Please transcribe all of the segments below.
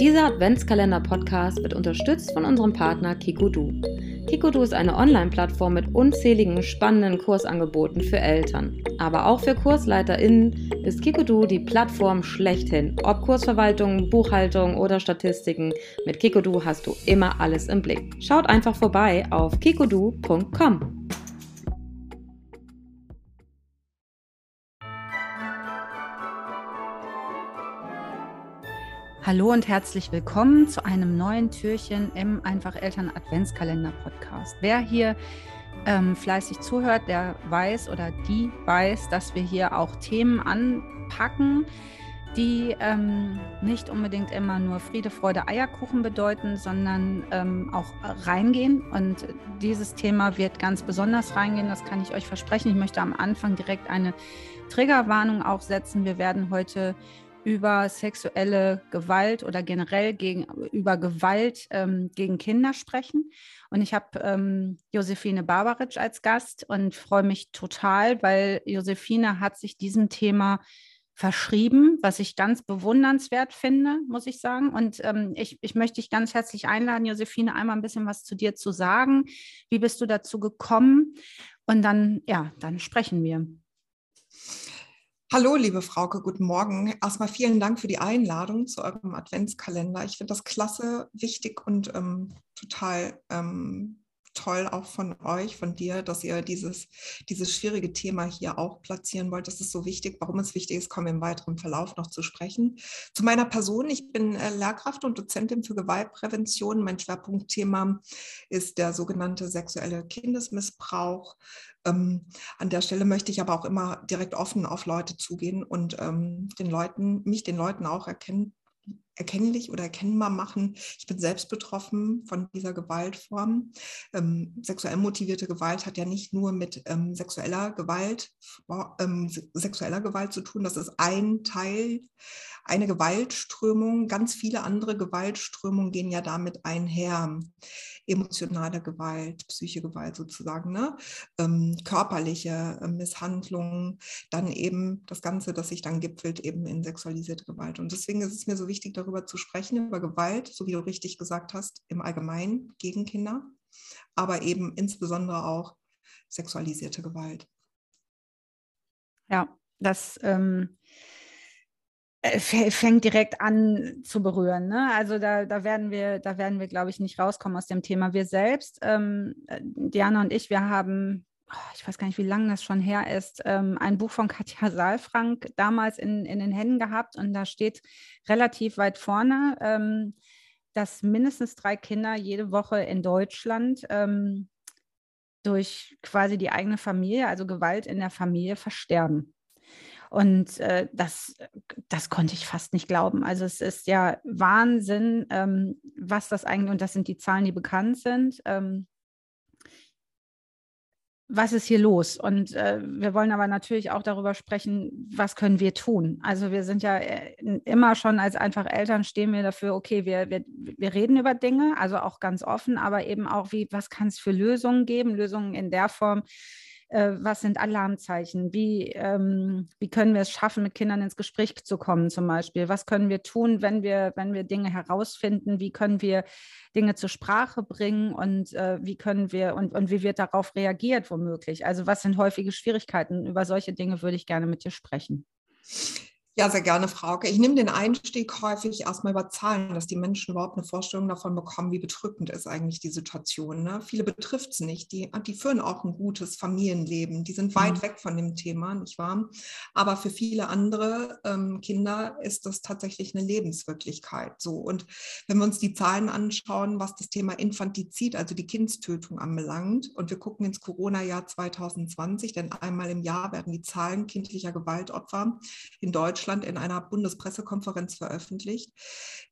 Dieser Adventskalender-Podcast wird unterstützt von unserem Partner Kikodu. Kikodu ist eine Online-Plattform mit unzähligen spannenden Kursangeboten für Eltern. Aber auch für KursleiterInnen ist Kikodu die Plattform schlechthin. Ob Kursverwaltung, Buchhaltung oder Statistiken, mit Kikodu hast du immer alles im Blick. Schaut einfach vorbei auf kikodu.com. Hallo und herzlich willkommen zu einem neuen Türchen im Einfach Eltern Adventskalender Podcast. Wer hier ähm, fleißig zuhört, der weiß oder die weiß, dass wir hier auch Themen anpacken, die ähm, nicht unbedingt immer nur Friede, Freude, Eierkuchen bedeuten, sondern ähm, auch reingehen. Und dieses Thema wird ganz besonders reingehen, das kann ich euch versprechen. Ich möchte am Anfang direkt eine Triggerwarnung auch setzen. Wir werden heute über sexuelle Gewalt oder generell gegen, über Gewalt ähm, gegen Kinder sprechen. Und ich habe ähm, Josephine Barbaritsch als Gast und freue mich total, weil Josephine hat sich diesem Thema verschrieben, was ich ganz bewundernswert finde, muss ich sagen. Und ähm, ich, ich möchte dich ganz herzlich einladen, Josephine, einmal ein bisschen was zu dir zu sagen. Wie bist du dazu gekommen? Und dann, ja, dann sprechen wir. Hallo, liebe Frauke, guten Morgen. Erstmal vielen Dank für die Einladung zu eurem Adventskalender. Ich finde das klasse, wichtig und ähm, total ähm, toll auch von euch, von dir, dass ihr dieses, dieses schwierige Thema hier auch platzieren wollt. Das ist so wichtig. Warum es wichtig ist, kommen wir im weiteren Verlauf noch zu sprechen. Zu meiner Person. Ich bin äh, Lehrkraft und Dozentin für Gewaltprävention. Mein Schwerpunktthema ist der sogenannte sexuelle Kindesmissbrauch. Ähm, an der Stelle möchte ich aber auch immer direkt offen auf Leute zugehen und ähm, den Leuten, mich den Leuten auch erkennen, erkennlich oder erkennbar machen. Ich bin selbst betroffen von dieser Gewaltform. Ähm, sexuell motivierte Gewalt hat ja nicht nur mit ähm, sexueller Gewalt, ähm, sexueller Gewalt zu tun. Das ist ein Teil, eine Gewaltströmung. Ganz viele andere Gewaltströmungen gehen ja damit einher emotionale Gewalt, psychische Gewalt sozusagen, ne? Ähm, körperliche äh, Misshandlungen, dann eben das Ganze, das sich dann gipfelt eben in sexualisierte Gewalt. Und deswegen ist es mir so wichtig, darüber zu sprechen, über Gewalt, so wie du richtig gesagt hast, im Allgemeinen gegen Kinder, aber eben insbesondere auch sexualisierte Gewalt. Ja, das ähm, äh, fängt direkt an zu berühren. Ne? Also da, da werden wir, da werden wir, glaube ich, nicht rauskommen aus dem Thema. Wir selbst, ähm, äh, Diana und ich, wir haben, oh, ich weiß gar nicht, wie lange das schon her ist, ähm, ein Buch von Katja Saalfrank damals in, in den Händen gehabt und da steht relativ weit vorne, ähm, dass mindestens drei Kinder jede Woche in Deutschland ähm, durch quasi die eigene Familie, also Gewalt in der Familie, versterben. Und äh, das, das konnte ich fast nicht glauben. Also es ist ja Wahnsinn, ähm, was das eigentlich, und das sind die Zahlen, die bekannt sind. Ähm, was ist hier los? Und äh, wir wollen aber natürlich auch darüber sprechen, was können wir tun? Also wir sind ja äh, immer schon als einfach Eltern stehen wir dafür, okay, wir, wir, wir reden über Dinge, also auch ganz offen, aber eben auch, wie, was kann es für Lösungen geben? Lösungen in der Form, äh, was sind Alarmzeichen, wie, ähm, wie können wir es schaffen, mit Kindern ins Gespräch zu kommen zum Beispiel, was können wir tun, wenn wir, wenn wir Dinge herausfinden, wie können wir Dinge zur Sprache bringen und äh, wie können wir und, und wie wird darauf reagiert womöglich. Also was sind häufige Schwierigkeiten? Über solche Dinge würde ich gerne mit dir sprechen. Ja, sehr gerne, Frauke. Ich nehme den Einstieg häufig erstmal über Zahlen, dass die Menschen überhaupt eine Vorstellung davon bekommen, wie bedrückend ist eigentlich die Situation. Ne? Viele betrifft es nicht. Die, die führen auch ein gutes Familienleben. Die sind weit mhm. weg von dem Thema, nicht wahr? Aber für viele andere ähm, Kinder ist das tatsächlich eine Lebenswirklichkeit. So. Und wenn wir uns die Zahlen anschauen, was das Thema Infantizid, also die Kindstötung anbelangt, und wir gucken ins Corona-Jahr 2020, denn einmal im Jahr werden die Zahlen kindlicher Gewaltopfer in Deutschland Deutschland in einer Bundespressekonferenz veröffentlicht.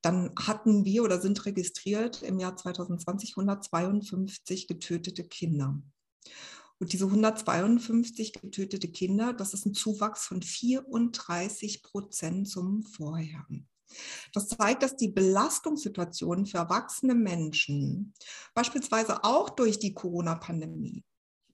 Dann hatten wir oder sind registriert im Jahr 2020 152 getötete Kinder. Und diese 152 getötete Kinder, das ist ein Zuwachs von 34 Prozent zum Vorjahr. Das zeigt, dass die Belastungssituation für erwachsene Menschen, beispielsweise auch durch die Corona-Pandemie,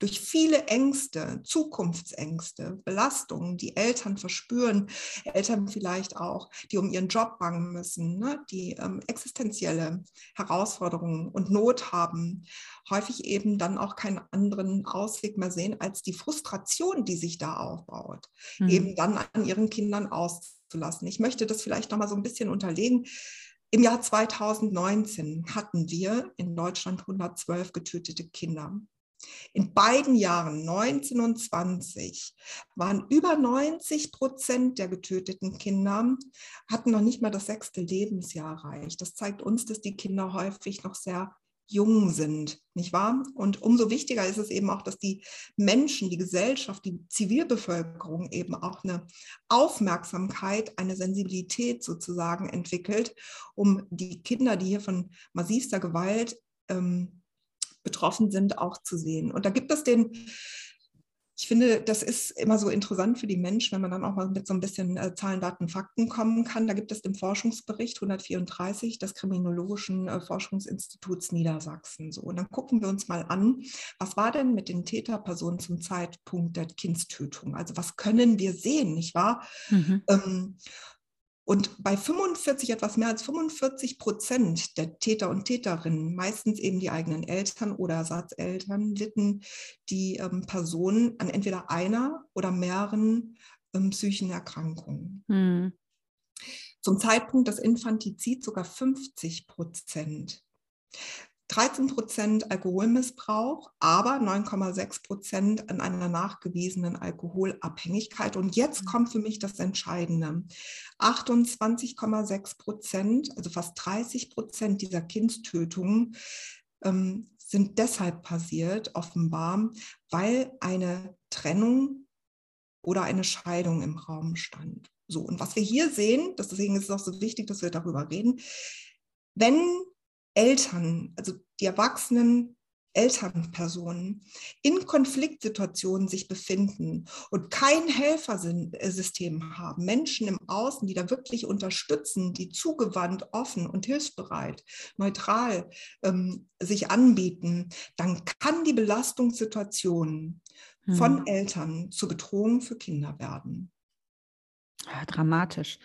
durch viele Ängste, Zukunftsängste, Belastungen, die Eltern verspüren, Eltern vielleicht auch, die um ihren Job bangen müssen, ne, die ähm, existenzielle Herausforderungen und Not haben, häufig eben dann auch keinen anderen Ausweg mehr sehen als die Frustration, die sich da aufbaut, mhm. eben dann an ihren Kindern auszulassen. Ich möchte das vielleicht noch mal so ein bisschen unterlegen. Im Jahr 2019 hatten wir in Deutschland 112 getötete Kinder. In beiden Jahren, 19 und 20, waren über 90 Prozent der getöteten Kinder, hatten noch nicht mal das sechste Lebensjahr erreicht. Das zeigt uns, dass die Kinder häufig noch sehr jung sind, nicht wahr? Und umso wichtiger ist es eben auch, dass die Menschen, die Gesellschaft, die Zivilbevölkerung eben auch eine Aufmerksamkeit, eine Sensibilität sozusagen entwickelt, um die Kinder, die hier von massivster Gewalt ähm, betroffen sind, auch zu sehen. Und da gibt es den ich finde, das ist immer so interessant für die Menschen, wenn man dann auch mal mit so ein bisschen äh, Zahlen, Daten, Fakten kommen kann. Da gibt es den Forschungsbericht 134 des Kriminologischen äh, Forschungsinstituts Niedersachsen. So, und dann gucken wir uns mal an, was war denn mit den Täterpersonen zum Zeitpunkt der Kindstötung? Also was können wir sehen, nicht wahr? Mhm. Ähm, und bei 45, etwas mehr als 45 Prozent der Täter und Täterinnen, meistens eben die eigenen Eltern oder Ersatzeltern, litten die ähm, Personen an entweder einer oder mehreren ähm, psychischen Erkrankungen. Hm. Zum Zeitpunkt des Infantizids sogar 50 Prozent. 13 Prozent Alkoholmissbrauch, aber 9,6 Prozent an einer nachgewiesenen Alkoholabhängigkeit. Und jetzt mhm. kommt für mich das Entscheidende. 28,6 Prozent, also fast 30 Prozent dieser Kindstötungen ähm, sind deshalb passiert, offenbar, weil eine Trennung oder eine Scheidung im Raum stand. So, und was wir hier sehen, deswegen ist es auch so wichtig, dass wir darüber reden, wenn Eltern, also die erwachsenen Elternpersonen in Konfliktsituationen sich befinden und kein Helfersystem haben, Menschen im Außen, die da wirklich unterstützen, die zugewandt, offen und hilfsbereit, neutral ähm, sich anbieten, dann kann die Belastungssituation hm. von Eltern zur Bedrohung für Kinder werden. Ja, dramatisch.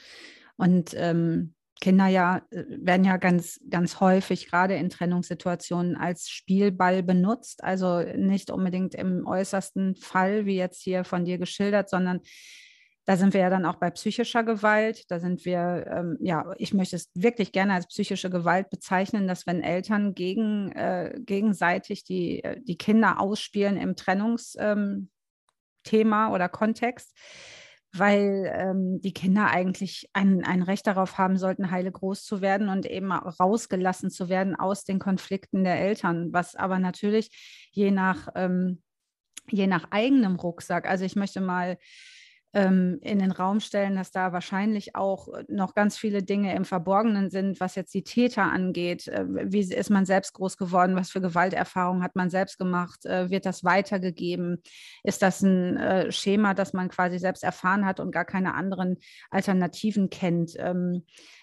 Und ähm, Kinder ja äh, werden ja ganz, ganz häufig gerade in Trennungssituationen als Spielball benutzt. Also nicht unbedingt im äußersten Fall, wie jetzt hier von dir geschildert, sondern da sind wir ja dann auch bei psychischer Gewalt. Da sind wir, ähm, ja, ich möchte es wirklich gerne als psychische Gewalt bezeichnen, dass wenn Eltern gegen, äh, gegenseitig die, äh, die Kinder ausspielen im Trennungsthema ähm, oder Kontext, weil ähm, die Kinder eigentlich ein, ein Recht darauf haben sollten, heile groß zu werden und eben rausgelassen zu werden aus den Konflikten der Eltern, was aber natürlich je nach, ähm, je nach eigenem Rucksack, also ich möchte mal in den Raum stellen, dass da wahrscheinlich auch noch ganz viele Dinge im Verborgenen sind, was jetzt die Täter angeht. Äh, wie ist man selbst groß geworden? Was für Gewalterfahrungen hat man selbst gemacht? Äh, wird das weitergegeben? Ist das ein äh, Schema, das man quasi selbst erfahren hat und gar keine anderen Alternativen kennt?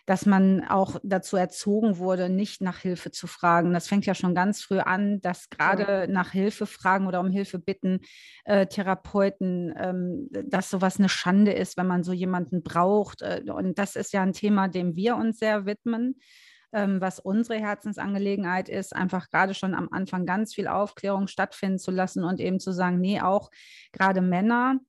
Dass man auch dazu erzogen wurde, nicht nach Hilfe zu fragen. Das fängt ja schon ganz früh an, dass gerade ja. nach Hilfe fragen oder um Hilfe bitten äh, Therapeuten, ähm, dass sowas eine Schande ist, wenn man so jemanden braucht. Äh, und das ist ja ein Thema, dem wir uns sehr widmen ähm, was unsere Herzensangelegenheit ist, einfach gerade schon am Anfang ganz viel Aufklärung stattfinden zu lassen und eben zu sagen, nee, auch gerade Männer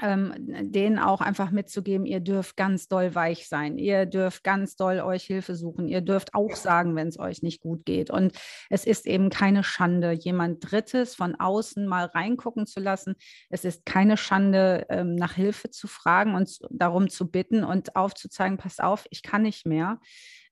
ähm, denen auch einfach mitzugeben, ihr dürft ganz doll weich sein, ihr dürft ganz doll euch Hilfe suchen, ihr dürft auch sagen, wenn es euch nicht gut geht. Und es ist eben keine Schande, jemand Drittes von außen mal reingucken zu lassen. Es ist keine Schande, ähm, nach Hilfe zu fragen und darum zu bitten und aufzuzeigen, passt auf, ich kann nicht mehr.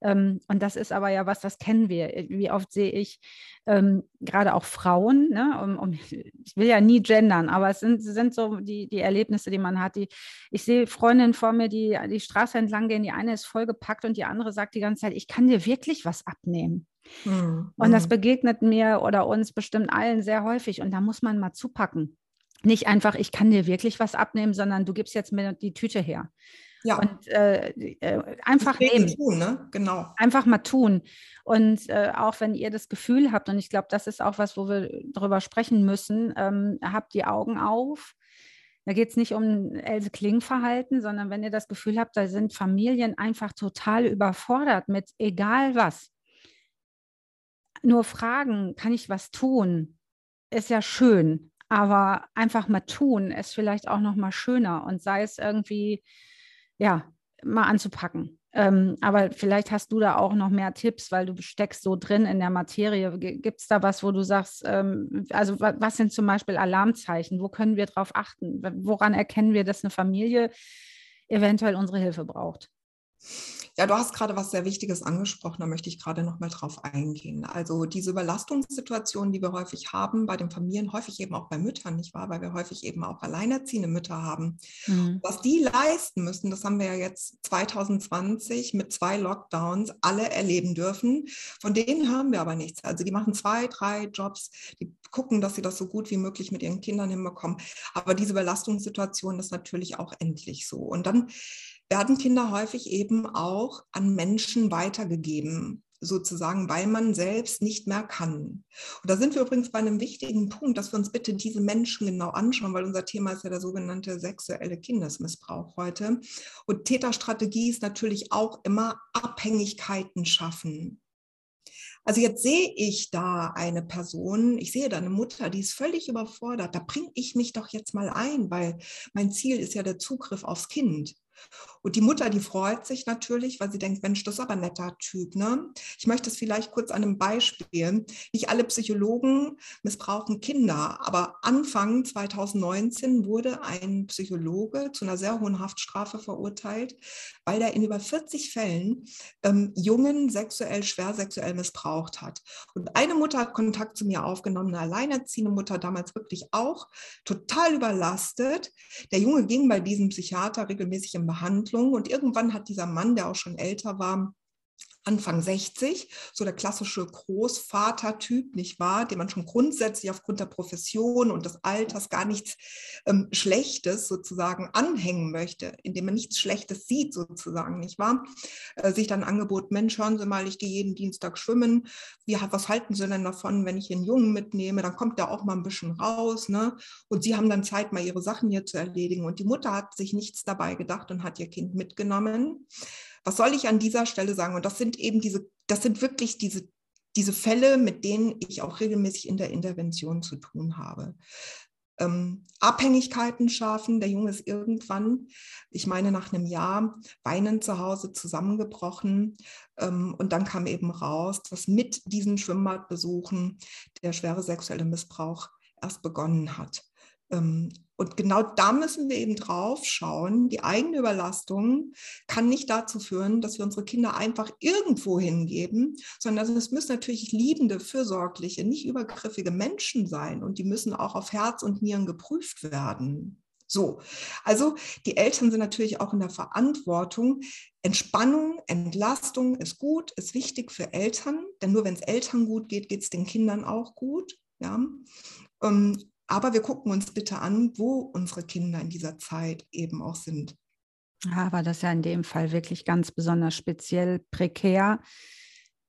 Ähm, und das ist aber ja was, das kennen wir. Wie oft sehe ich ähm, gerade auch Frauen, ne, um, um, ich will ja nie gendern, aber es sind, sind so die, die Erlebnisse, die man hat. Die, ich sehe Freundinnen vor mir, die die Straße entlang gehen, die eine ist vollgepackt und die andere sagt die ganze Zeit, ich kann dir wirklich was abnehmen. Mhm. Und das hm. begegnet mir oder uns bestimmt allen sehr häufig und da muss man mal zupacken. Nicht einfach, ich kann dir wirklich was abnehmen, sondern du gibst jetzt mir die Tüte her. Ja. Und äh, äh, einfach nehmen. Tun, ne? Genau. Einfach mal tun. Und äh, auch wenn ihr das Gefühl habt, und ich glaube, das ist auch was, wo wir drüber sprechen müssen, ähm, habt die Augen auf. Da geht es nicht um Else Kling-Verhalten, sondern wenn ihr das Gefühl habt, da sind Familien einfach total überfordert mit egal was. Nur fragen, kann ich was tun, ist ja schön, aber einfach mal tun ist vielleicht auch noch mal schöner und sei es irgendwie ja, mal anzupacken. Ähm, aber vielleicht hast du da auch noch mehr Tipps, weil du steckst so drin in der Materie. Gibt es da was, wo du sagst, ähm, also was sind zum Beispiel Alarmzeichen? Wo können wir darauf achten? Woran erkennen wir, dass eine Familie eventuell unsere Hilfe braucht? Ja, du hast gerade was sehr Wichtiges angesprochen, da möchte ich gerade noch mal drauf eingehen. Also diese Überlastungssituation, die wir häufig haben bei den Familien, häufig eben auch bei Müttern, nicht wahr? Weil wir häufig eben auch alleinerziehende Mütter haben. Mhm. Was die leisten müssen, das haben wir ja jetzt 2020 mit zwei Lockdowns alle erleben dürfen. Von denen hören wir aber nichts. Also die machen zwei, drei Jobs, die gucken, dass sie das so gut wie möglich mit ihren Kindern hinbekommen. Aber diese Überlastungssituation ist natürlich auch endlich so. Und dann werden Kinder häufig eben auch an Menschen weitergegeben, sozusagen, weil man selbst nicht mehr kann. Und da sind wir übrigens bei einem wichtigen Punkt, dass wir uns bitte diese Menschen genau anschauen, weil unser Thema ist ja der sogenannte sexuelle Kindesmissbrauch heute. Und Täterstrategie ist natürlich auch immer Abhängigkeiten schaffen. Also jetzt sehe ich da eine Person, ich sehe da eine Mutter, die ist völlig überfordert. Da bringe ich mich doch jetzt mal ein, weil mein Ziel ist ja der Zugriff aufs Kind. Und die Mutter, die freut sich natürlich, weil sie denkt, Mensch, das ist aber ein netter Typ. Ne? Ich möchte es vielleicht kurz an einem Beispiel. Nicht alle Psychologen missbrauchen Kinder, aber Anfang 2019 wurde ein Psychologe zu einer sehr hohen Haftstrafe verurteilt, weil er in über 40 Fällen ähm, Jungen sexuell, schwer sexuell missbraucht hat. Und eine Mutter hat Kontakt zu mir aufgenommen, eine alleinerziehende Mutter, damals wirklich auch total überlastet. Der Junge ging bei diesem Psychiater regelmäßig Behandlung. Und irgendwann hat dieser Mann, der auch schon älter war, Anfang 60, so der klassische Großvatertyp, nicht wahr, dem man schon grundsätzlich aufgrund der Profession und des Alters gar nichts ähm, Schlechtes sozusagen anhängen möchte, indem man nichts Schlechtes sieht sozusagen, nicht wahr, äh, sich dann angeboten, Mensch, hören Sie mal, ich gehe jeden Dienstag schwimmen, Wie, was halten Sie denn davon, wenn ich einen Jungen mitnehme, dann kommt der auch mal ein bisschen raus, ne? und Sie haben dann Zeit, mal Ihre Sachen hier zu erledigen und die Mutter hat sich nichts dabei gedacht und hat ihr Kind mitgenommen. Was soll ich an dieser Stelle sagen? Und das sind eben diese, das sind wirklich diese, diese Fälle, mit denen ich auch regelmäßig in der Intervention zu tun habe. Ähm, Abhängigkeiten schaffen. Der Junge ist irgendwann, ich meine nach einem Jahr, weinend zu Hause zusammengebrochen. Ähm, und dann kam eben raus, dass mit diesen Schwimmbadbesuchen der schwere sexuelle Missbrauch erst begonnen hat. Ähm, und genau da müssen wir eben drauf schauen. Die eigene Überlastung kann nicht dazu führen, dass wir unsere Kinder einfach irgendwo hingeben, sondern es müssen natürlich liebende, fürsorgliche, nicht übergriffige Menschen sein und die müssen auch auf Herz und Nieren geprüft werden. So, also die Eltern sind natürlich auch in der Verantwortung. Entspannung, Entlastung ist gut, ist wichtig für Eltern, denn nur wenn es Eltern gut geht, geht es den Kindern auch gut. Ja. Ähm, aber wir gucken uns bitte an, wo unsere Kinder in dieser Zeit eben auch sind. Aber das ist ja in dem Fall wirklich ganz besonders speziell prekär,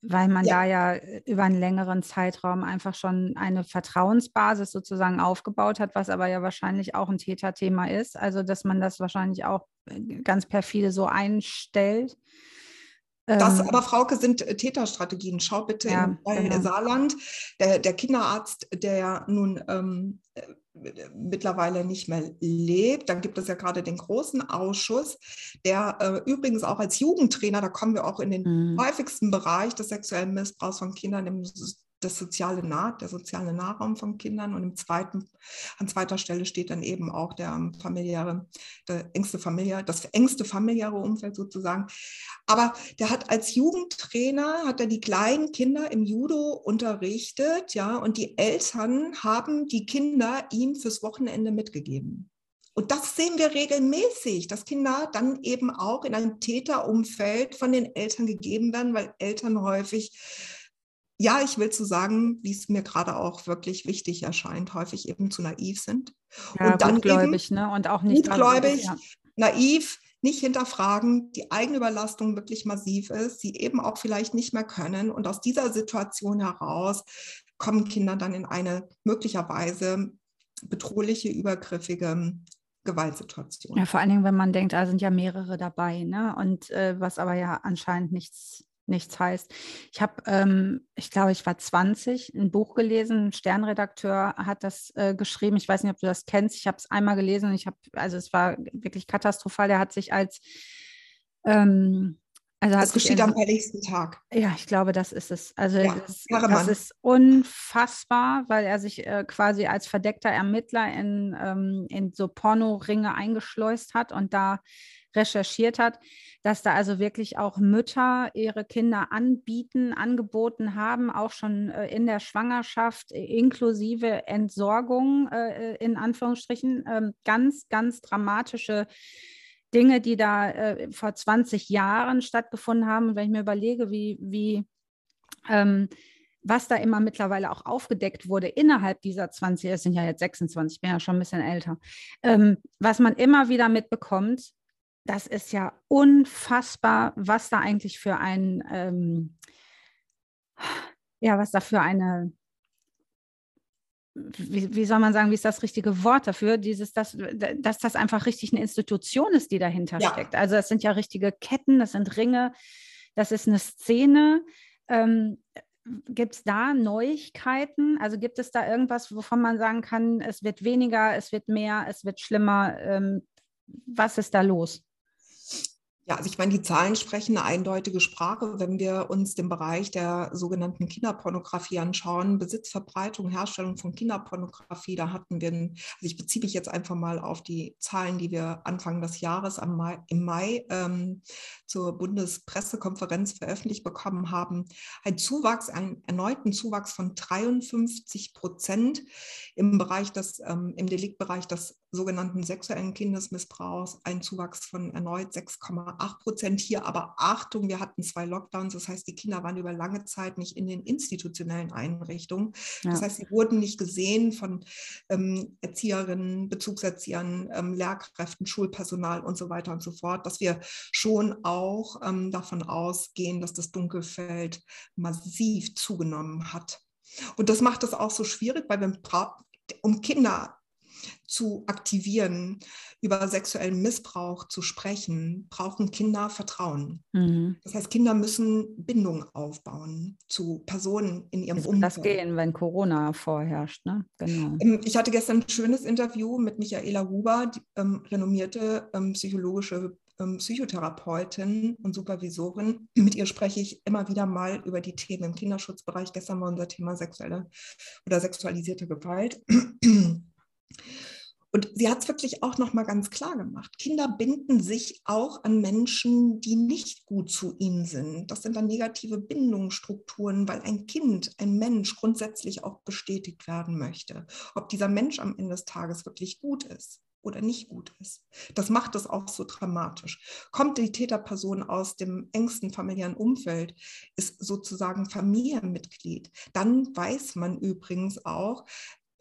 weil man ja. da ja über einen längeren Zeitraum einfach schon eine Vertrauensbasis sozusagen aufgebaut hat, was aber ja wahrscheinlich auch ein Täterthema ist. Also, dass man das wahrscheinlich auch äh, ganz perfide so einstellt. Das ähm. aber, Frauke, sind äh, Täterstrategien. Schau bitte ja, in genau. Saarland. Der, der, Kinderarzt, der nun ähm, äh, mittlerweile nicht mehr lebt. Dann gibt es ja gerade den großen Ausschuss, der äh, übrigens auch als Jugendtrainer, da kommen wir auch in den mhm. häufigsten Bereich des sexuellen Missbrauchs von Kindern im das soziale nah, der soziale Nahraum von Kindern und im zweiten, an zweiter Stelle steht dann eben auch der familiäre, der engste familiäre, das engste familiäre Umfeld sozusagen. Aber der hat als Jugendtrainer, hat er die kleinen Kinder im Judo unterrichtet, ja, und die Eltern haben die Kinder ihm fürs Wochenende mitgegeben. Und das sehen wir regelmäßig, dass Kinder dann eben auch in einem Täterumfeld von den Eltern gegeben werden, weil Eltern häufig ja, ich will zu sagen, wie es mir gerade auch wirklich wichtig erscheint, häufig eben zu naiv sind. Ja, und dann gutgläubig, ne? Und auch nicht gutgläubig, ja. naiv, nicht hinterfragen, die eigene Überlastung wirklich massiv ist, sie eben auch vielleicht nicht mehr können. Und aus dieser Situation heraus kommen Kinder dann in eine möglicherweise bedrohliche, übergriffige Gewaltsituation. Ja, vor allen Dingen, wenn man denkt, da sind ja mehrere dabei, ne? Und äh, was aber ja anscheinend nichts, nichts heißt. Ich habe, ähm, ich glaube, ich war 20, ein Buch gelesen, ein Sternredakteur hat das äh, geschrieben. Ich weiß nicht, ob du das kennst. Ich habe es einmal gelesen und ich habe, also es war wirklich katastrophal. Der hat sich als ähm, also das geschieht am heiligsten Tag. Ja, ich glaube, das ist es. Also ja, das, das, ist unfassbar, weil er sich äh, quasi als verdeckter Ermittler in, ähm, in so Pornoringe eingeschleust hat und da recherchiert hat, dass da also wirklich auch Mütter ihre Kinder anbieten, angeboten haben, auch schon äh, in der Schwangerschaft, inklusive Entsorgung äh, in Anführungsstrichen. Ähm, ganz, ganz dramatische Dinge, die da äh, vor 20 Jahren stattgefunden haben. Und wenn ich mir überlege, wie, wie ähm, was da immer mittlerweile auch aufgedeckt wurde innerhalb dieser 20, es sind ja jetzt 26, ich bin ja schon ein bisschen älter, ähm, was man immer wieder mitbekommt, das ist ja unfassbar, was da eigentlich für ein, ähm, ja, was da für eine wie, wie, soll man sagen, wie ist das richtige Wort dafür, dieses, dass, dass das einfach richtig eine Institution ist, die dahinter ja. steckt. Also es sind ja richtige Ketten, das sind Ringe, das ist eine Szene. Ähm, gibt es da Neuigkeiten? Also gibt es da irgendwas, wovon man sagen kann, es wird weniger, es wird mehr, es wird schlimmer? Ähm, was ist da los? Ja, also ich meine, die Zahlen sprechen eine eindeutige Sprache. Wenn wir uns den Bereich der sogenannten Kinderpornografie anschauen, Besitz, Verbreitung, Herstellung von Kinderpornografie, da hatten wir, also ich beziehe mich jetzt einfach mal auf die Zahlen, die wir Anfang des Jahres Mai, im Mai ähm, zur Bundespressekonferenz veröffentlicht bekommen haben, ein Zuwachs, einen erneuten Zuwachs von 53 Prozent im Bereich des, ähm, im Deliktbereich des sogenannten sexuellen Kindesmissbrauchs, ein Zuwachs von erneut 6,8 Prozent. Hier aber Achtung, wir hatten zwei Lockdowns, das heißt, die Kinder waren über lange Zeit nicht in den institutionellen Einrichtungen. Ja. Das heißt, sie wurden nicht gesehen von ähm, Erzieherinnen, Bezugserziehern, ähm, Lehrkräften, Schulpersonal und so weiter und so fort, dass wir schon auch ähm, davon ausgehen, dass das Dunkelfeld massiv zugenommen hat. Und das macht es auch so schwierig, weil wir um Kinder zu aktivieren, über sexuellen Missbrauch zu sprechen, brauchen Kinder Vertrauen. Mhm. Das heißt, Kinder müssen Bindung aufbauen zu Personen in ihrem Umfeld. Das gehen, wenn Corona vorherrscht. Ne? Genau. Ähm, ich hatte gestern ein schönes Interview mit Michaela Huber, die, ähm, renommierte ähm, psychologische ähm, Psychotherapeutin und Supervisorin. Mit ihr spreche ich immer wieder mal über die Themen im Kinderschutzbereich. Gestern war unser Thema sexuelle oder sexualisierte Gewalt. Und sie hat es wirklich auch noch mal ganz klar gemacht. Kinder binden sich auch an Menschen, die nicht gut zu ihnen sind. Das sind dann negative Bindungsstrukturen, weil ein Kind, ein Mensch grundsätzlich auch bestätigt werden möchte, ob dieser Mensch am Ende des Tages wirklich gut ist oder nicht gut ist. Das macht es auch so dramatisch. Kommt die Täterperson aus dem engsten familiären Umfeld, ist sozusagen Familienmitglied, dann weiß man übrigens auch,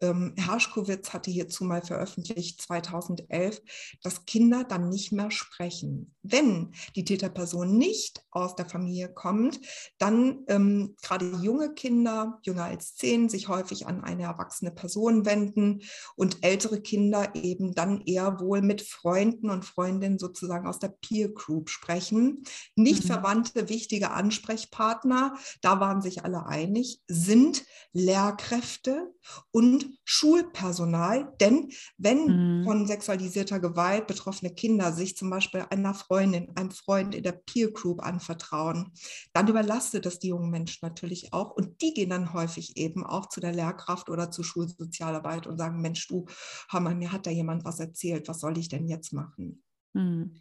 ähm, Herschkowitz hatte hierzu mal veröffentlicht 2011, dass Kinder dann nicht mehr sprechen. Wenn die Täterperson nicht aus der Familie kommt, dann ähm, gerade junge Kinder, jünger als zehn, sich häufig an eine erwachsene Person wenden und ältere Kinder eben dann eher wohl mit Freunden und Freundinnen sozusagen aus der Peer Group sprechen. Nicht mhm. verwandte, wichtige Ansprechpartner, da waren sich alle einig, sind Lehrkräfte und Schulpersonal. Denn wenn mhm. von sexualisierter Gewalt betroffene Kinder sich zum Beispiel einer Freundin, einem Freund in der Peer Group anvertrauen, dann überlastet das die jungen Menschen natürlich auch. Und die gehen dann häufig eben auch zu der Lehrkraft oder zur Schulsozialarbeit und sagen, Mensch, du, Hammer, mir hat da jemand was erzählt, was soll ich denn jetzt machen? Mhm.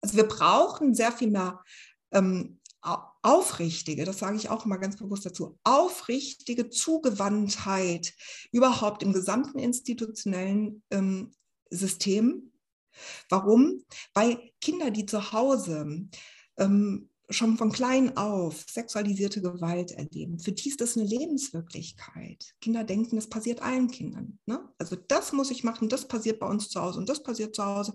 Also wir brauchen sehr viel mehr ähm, aufrichtige, das sage ich auch immer ganz bewusst dazu, aufrichtige Zugewandtheit überhaupt im gesamten institutionellen ähm, System. Warum? Weil Kinder, die zu Hause ähm, schon von klein auf sexualisierte Gewalt erleben, für die ist das eine Lebenswirklichkeit. Kinder denken, es passiert allen Kindern. Ne? Also das muss ich machen, das passiert bei uns zu Hause und das passiert zu Hause.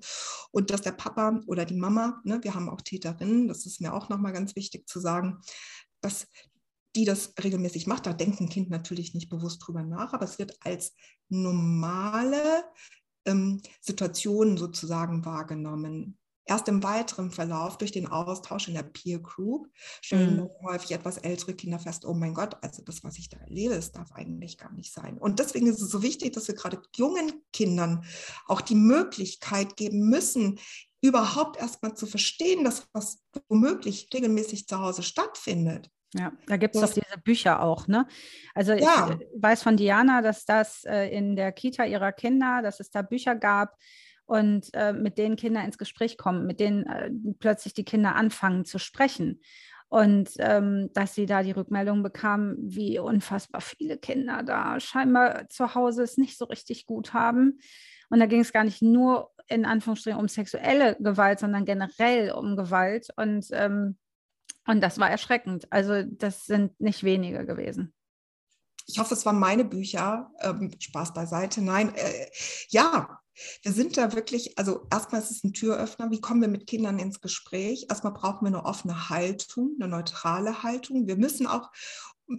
Und dass der Papa oder die Mama, ne, wir haben auch Täterinnen, das ist mir auch nochmal ganz wichtig zu sagen, dass die das regelmäßig macht. Da denkt ein Kind natürlich nicht bewusst drüber nach, aber es wird als normale ähm, Situation sozusagen wahrgenommen erst im weiteren Verlauf durch den Austausch in der Peer Group stellen mhm. häufig etwas ältere Kinder fest, oh mein Gott, also das, was ich da erlebe, das darf eigentlich gar nicht sein. Und deswegen ist es so wichtig, dass wir gerade jungen Kindern auch die Möglichkeit geben müssen, überhaupt erstmal zu verstehen, dass was womöglich regelmäßig zu Hause stattfindet. Ja, da gibt es doch diese Bücher auch, ne? Also ja. ich weiß von Diana, dass das äh, in der Kita ihrer Kinder, dass es da Bücher gab, und äh, mit denen Kinder ins Gespräch kommen, mit denen äh, plötzlich die Kinder anfangen zu sprechen. Und ähm, dass sie da die Rückmeldung bekamen, wie unfassbar viele Kinder da scheinbar zu Hause es nicht so richtig gut haben. Und da ging es gar nicht nur in Anführungsstrichen um sexuelle Gewalt, sondern generell um Gewalt. Und, ähm, und das war erschreckend. Also das sind nicht wenige gewesen ich hoffe, es waren meine Bücher. Ähm, Spaß beiseite. Nein, äh, ja, wir sind da wirklich, also erstmal ist es ein Türöffner. Wie kommen wir mit Kindern ins Gespräch? Erstmal brauchen wir eine offene Haltung, eine neutrale Haltung. Wir müssen auch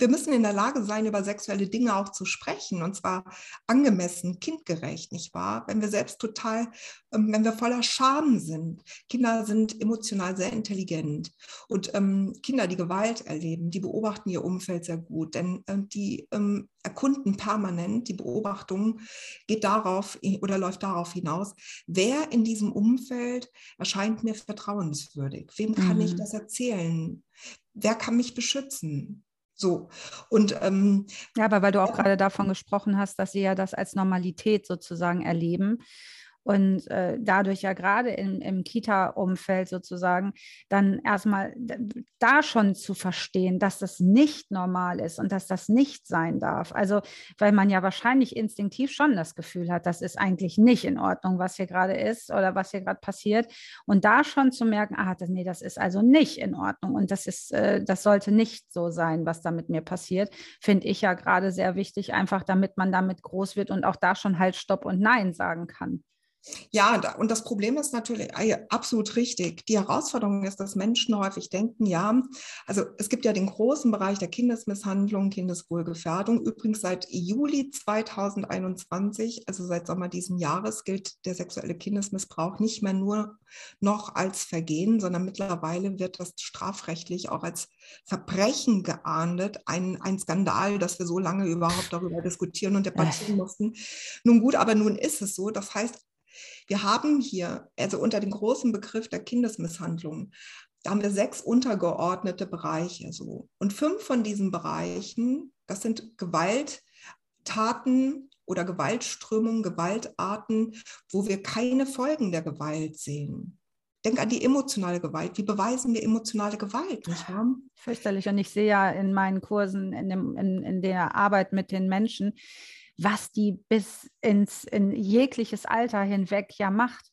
wir müssen in der Lage sein, über sexuelle Dinge auch zu sprechen und zwar angemessen, kindgerecht, nicht wahr? Wenn wir selbst total, ähm, wenn wir voller Scham sind. Kinder sind emotional sehr intelligent und ähm, Kinder, die Gewalt erleben, die beobachten ihr Umfeld sehr gut, denn äh, die ähm, erkunden permanent, die Beobachtung geht darauf oder läuft darauf hinaus, wer in diesem Umfeld erscheint mir vertrauenswürdig, wem kann mhm. ich das erzählen? Wer kann mich beschützen? So. Und ähm, ja, aber weil du auch gerade davon gesprochen hast, dass sie ja das als Normalität sozusagen erleben und äh, dadurch ja gerade im, im Kita-Umfeld sozusagen dann erstmal da schon zu verstehen, dass das nicht normal ist und dass das nicht sein darf. Also, weil man ja wahrscheinlich instinktiv schon das Gefühl hat, das ist eigentlich nicht in Ordnung, was hier gerade ist oder was hier gerade passiert. Und da schon zu merken, ah, das, nee, das ist also nicht in Ordnung und das ist, äh, das sollte nicht so sein, was da mit mir passiert, finde ich ja gerade sehr wichtig, einfach damit man damit groß wird und auch da schon halt Stopp und Nein sagen kann. Ja, und das Problem ist natürlich ah absolut richtig. Die Herausforderung ist, dass Menschen häufig denken, ja, also es gibt ja den großen Bereich der Kindesmisshandlung, Kindeswohlgefährdung. Übrigens seit Juli 2021, also seit Sommer diesen Jahres, gilt der sexuelle Kindesmissbrauch nicht mehr nur noch als Vergehen, sondern mittlerweile wird das strafrechtlich auch als Verbrechen geahndet. Ein, ein Skandal, dass wir so lange überhaupt darüber diskutieren und debattieren mussten. Nun gut, aber nun ist es so. Das heißt, wir haben hier, also unter dem großen Begriff der Kindesmisshandlung, da haben wir sechs untergeordnete Bereiche so. Und fünf von diesen Bereichen, das sind Gewalttaten oder Gewaltströmungen, Gewaltarten, wo wir keine Folgen der Gewalt sehen. Denk an die emotionale Gewalt. Wie beweisen wir emotionale Gewalt, nicht wahr? Fürchterlich. Und ich sehe ja in meinen Kursen, in, dem, in, in der Arbeit mit den Menschen, was die bis ins in jegliches Alter hinweg ja macht.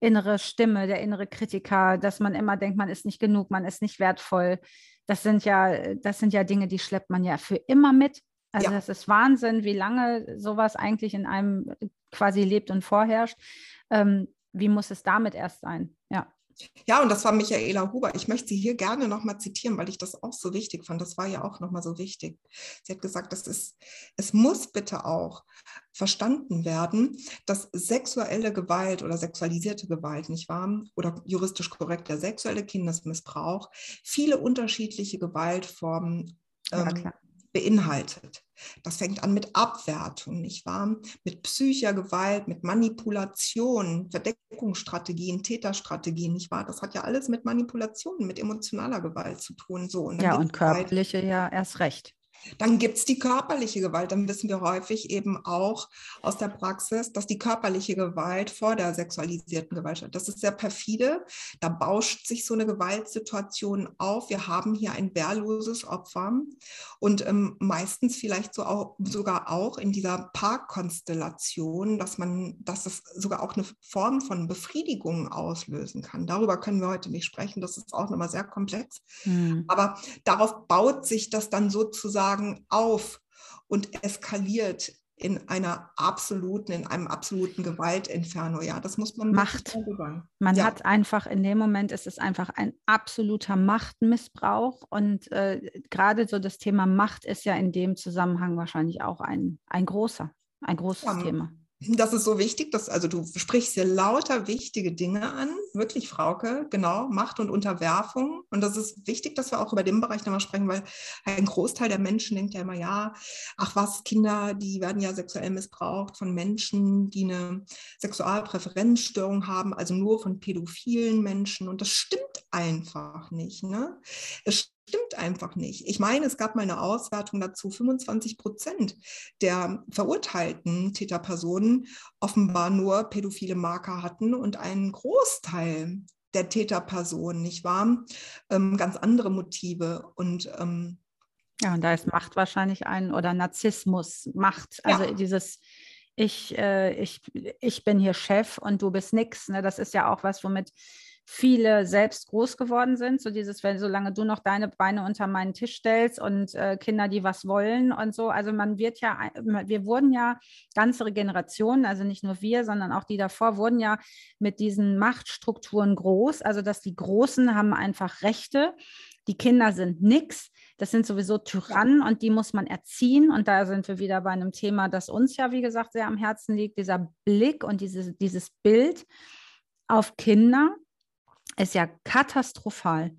Innere Stimme, der innere Kritiker, dass man immer denkt, man ist nicht genug, man ist nicht wertvoll. Das sind ja, das sind ja Dinge, die schleppt man ja für immer mit. Also ja. das ist Wahnsinn, wie lange sowas eigentlich in einem quasi lebt und vorherrscht. Ähm, wie muss es damit erst sein? Ja. Ja, und das war Michaela Huber. Ich möchte sie hier gerne nochmal zitieren, weil ich das auch so wichtig fand. Das war ja auch nochmal so wichtig. Sie hat gesagt, das ist, es muss bitte auch verstanden werden, dass sexuelle Gewalt oder sexualisierte Gewalt, nicht wahr? Oder juristisch korrekt der sexuelle Kindesmissbrauch viele unterschiedliche Gewaltformen ähm, ja, beinhaltet. Das fängt an mit Abwertung, nicht wahr? Mit psychischer Gewalt, mit Manipulation, Verdeckungsstrategien, Täterstrategien, nicht wahr? Das hat ja alles mit Manipulation, mit emotionaler Gewalt zu tun. So, und ja, und körperliche ja erst recht. Dann gibt es die körperliche Gewalt. Dann wissen wir häufig eben auch aus der Praxis, dass die körperliche Gewalt vor der sexualisierten Gewalt steht. Das ist sehr perfide. Da bauscht sich so eine Gewaltsituation auf. Wir haben hier ein wehrloses Opfer und ähm, meistens vielleicht so auch, sogar auch in dieser Paarkonstellation, dass man, dass es sogar auch eine Form von Befriedigung auslösen kann. Darüber können wir heute nicht sprechen. Das ist auch nochmal sehr komplex. Mhm. Aber darauf baut sich das dann sozusagen auf und eskaliert in einer absoluten, in einem absoluten Gewaltinferno. Ja, das muss man Macht. Man ja. hat einfach in dem Moment ist es einfach ein absoluter Machtmissbrauch und äh, gerade so das Thema Macht ist ja in dem Zusammenhang wahrscheinlich auch ein, ein großer, ein großes ja, Thema. Das ist so wichtig, dass also du sprichst hier lauter wichtige Dinge an, wirklich Frauke, genau, Macht und Unterwerfung. Und das ist wichtig, dass wir auch über den Bereich nochmal sprechen, weil ein Großteil der Menschen denkt ja immer, ja, ach was, Kinder, die werden ja sexuell missbraucht von Menschen, die eine Sexualpräferenzstörung haben, also nur von pädophilen Menschen. Und das stimmt einfach nicht. Ne? Es stimmt einfach nicht. Ich meine, es gab mal eine Auswertung dazu, 25 Prozent der verurteilten Täterpersonen offenbar nur pädophile Marker hatten und ein Großteil der Täterpersonen, nicht wahr? Ähm, ganz andere Motive und ähm, ja, und da ist Macht wahrscheinlich ein oder Narzissmus, Macht, also ja. dieses ich, äh, ich, ich bin hier Chef und du bist nix. Ne? Das ist ja auch was, womit viele selbst groß geworden sind. So dieses, wenn solange du noch deine Beine unter meinen Tisch stellst und äh, Kinder, die was wollen und so. Also man wird ja, wir wurden ja ganze Generationen, also nicht nur wir, sondern auch die davor, wurden ja mit diesen Machtstrukturen groß. Also dass die Großen haben einfach Rechte, die Kinder sind nichts. Das sind sowieso Tyrannen und die muss man erziehen. Und da sind wir wieder bei einem Thema, das uns ja, wie gesagt, sehr am Herzen liegt, dieser Blick und diese, dieses Bild auf Kinder ist ja katastrophal.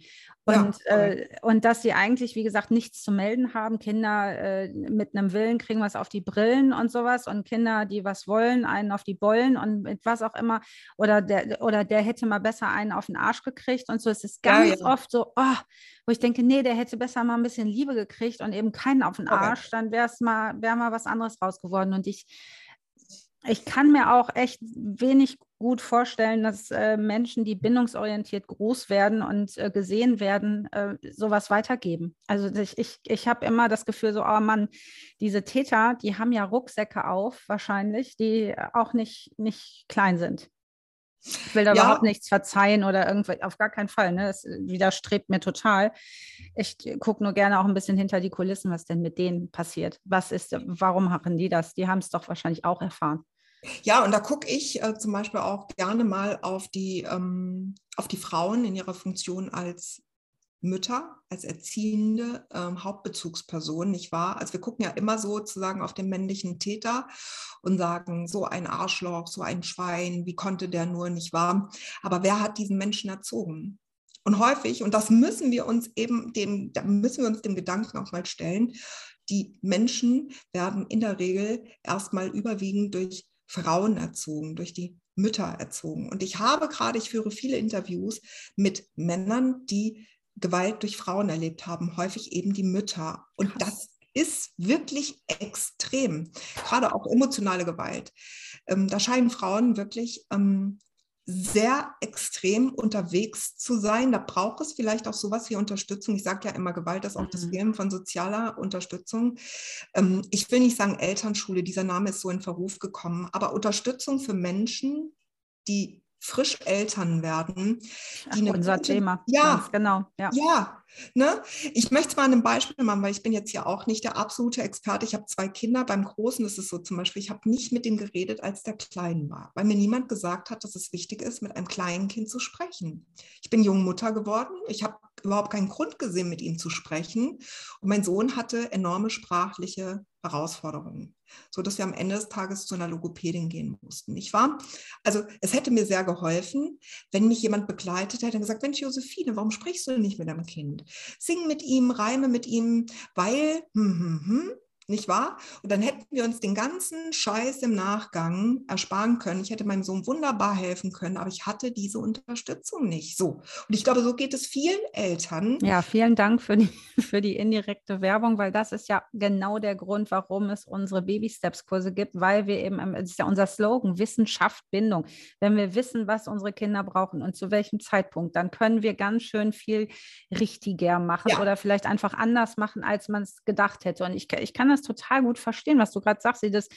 Und, ja, äh, und dass sie eigentlich, wie gesagt, nichts zu melden haben. Kinder äh, mit einem Willen kriegen was auf die Brillen und sowas. Und Kinder, die was wollen, einen auf die Bollen und mit was auch immer. Oder der, oder der hätte mal besser einen auf den Arsch gekriegt. Und so ist es ganz ja, ja. oft so, oh, wo ich denke, nee, der hätte besser mal ein bisschen Liebe gekriegt und eben keinen auf den Arsch. Dann wäre es mal, wär mal was anderes raus geworden. Und ich ich kann mir auch echt wenig gut vorstellen, dass äh, Menschen, die bindungsorientiert groß werden und äh, gesehen werden, äh, sowas weitergeben. Also ich, ich, ich habe immer das Gefühl, so, oh Mann, diese Täter, die haben ja Rucksäcke auf, wahrscheinlich, die auch nicht, nicht klein sind. Ich will da ja. überhaupt nichts verzeihen oder irgendwie, auf gar keinen Fall. Ne? Das widerstrebt mir total. Ich gucke nur gerne auch ein bisschen hinter die Kulissen, was denn mit denen passiert. Was ist, warum machen die das? Die haben es doch wahrscheinlich auch erfahren. Ja, und da gucke ich äh, zum Beispiel auch gerne mal auf die, ähm, auf die Frauen in ihrer Funktion als Mütter, als erziehende ähm, Hauptbezugsperson, nicht wahr? Also wir gucken ja immer sozusagen auf den männlichen Täter und sagen, so ein Arschloch, so ein Schwein, wie konnte der nur, nicht wahr? Aber wer hat diesen Menschen erzogen? Und häufig, und das müssen wir uns eben dem, da müssen wir uns dem Gedanken auch mal stellen, die Menschen werden in der Regel erstmal überwiegend durch Frauen erzogen, durch die Mütter erzogen. Und ich habe gerade, ich führe viele Interviews mit Männern, die Gewalt durch Frauen erlebt haben, häufig eben die Mütter. Und das ist wirklich extrem, gerade auch emotionale Gewalt. Ähm, da scheinen Frauen wirklich ähm, sehr extrem unterwegs zu sein. Da braucht es vielleicht auch sowas wie Unterstützung. Ich sage ja immer, Gewalt ist auch mhm. das Fehlen von sozialer Unterstützung. Ähm, ich will nicht sagen Elternschule, dieser Name ist so in Verruf gekommen, aber Unterstützung für Menschen, die frisch Eltern werden. Ach, unser Thema. Ja, Ganz genau. Ja, ja ne? ich möchte es mal an einem Beispiel machen, weil ich bin jetzt ja auch nicht der absolute Experte. Ich habe zwei Kinder. Beim Großen ist es so zum Beispiel, ich habe nicht mit dem geredet, als der klein war, weil mir niemand gesagt hat, dass es wichtig ist, mit einem kleinen Kind zu sprechen. Ich bin junge Mutter geworden. Ich habe überhaupt keinen Grund gesehen, mit ihm zu sprechen. Und mein Sohn hatte enorme sprachliche Herausforderungen, sodass wir am Ende des Tages zu einer Logopädin gehen mussten, nicht wahr? Also es hätte mir sehr geholfen, wenn mich jemand begleitet hätte und gesagt, Mensch, Josephine, warum sprichst du nicht mit deinem Kind? Sing mit ihm, reime mit ihm, weil, hm, hm, hm, nicht wahr? Und dann hätten wir uns den ganzen Scheiß im Nachgang ersparen können. Ich hätte meinem Sohn wunderbar helfen können, aber ich hatte diese Unterstützung nicht. So. Und ich glaube, so geht es vielen Eltern. Ja, vielen Dank für die, für die indirekte Werbung, weil das ist ja genau der Grund, warum es unsere Baby-Steps-Kurse gibt, weil wir eben, das ist ja unser Slogan, Wissenschaft, Bindung. Wenn wir wissen, was unsere Kinder brauchen und zu welchem Zeitpunkt, dann können wir ganz schön viel richtiger machen ja. oder vielleicht einfach anders machen, als man es gedacht hätte. Und ich, ich kann das total gut verstehen, was du gerade sagst, das,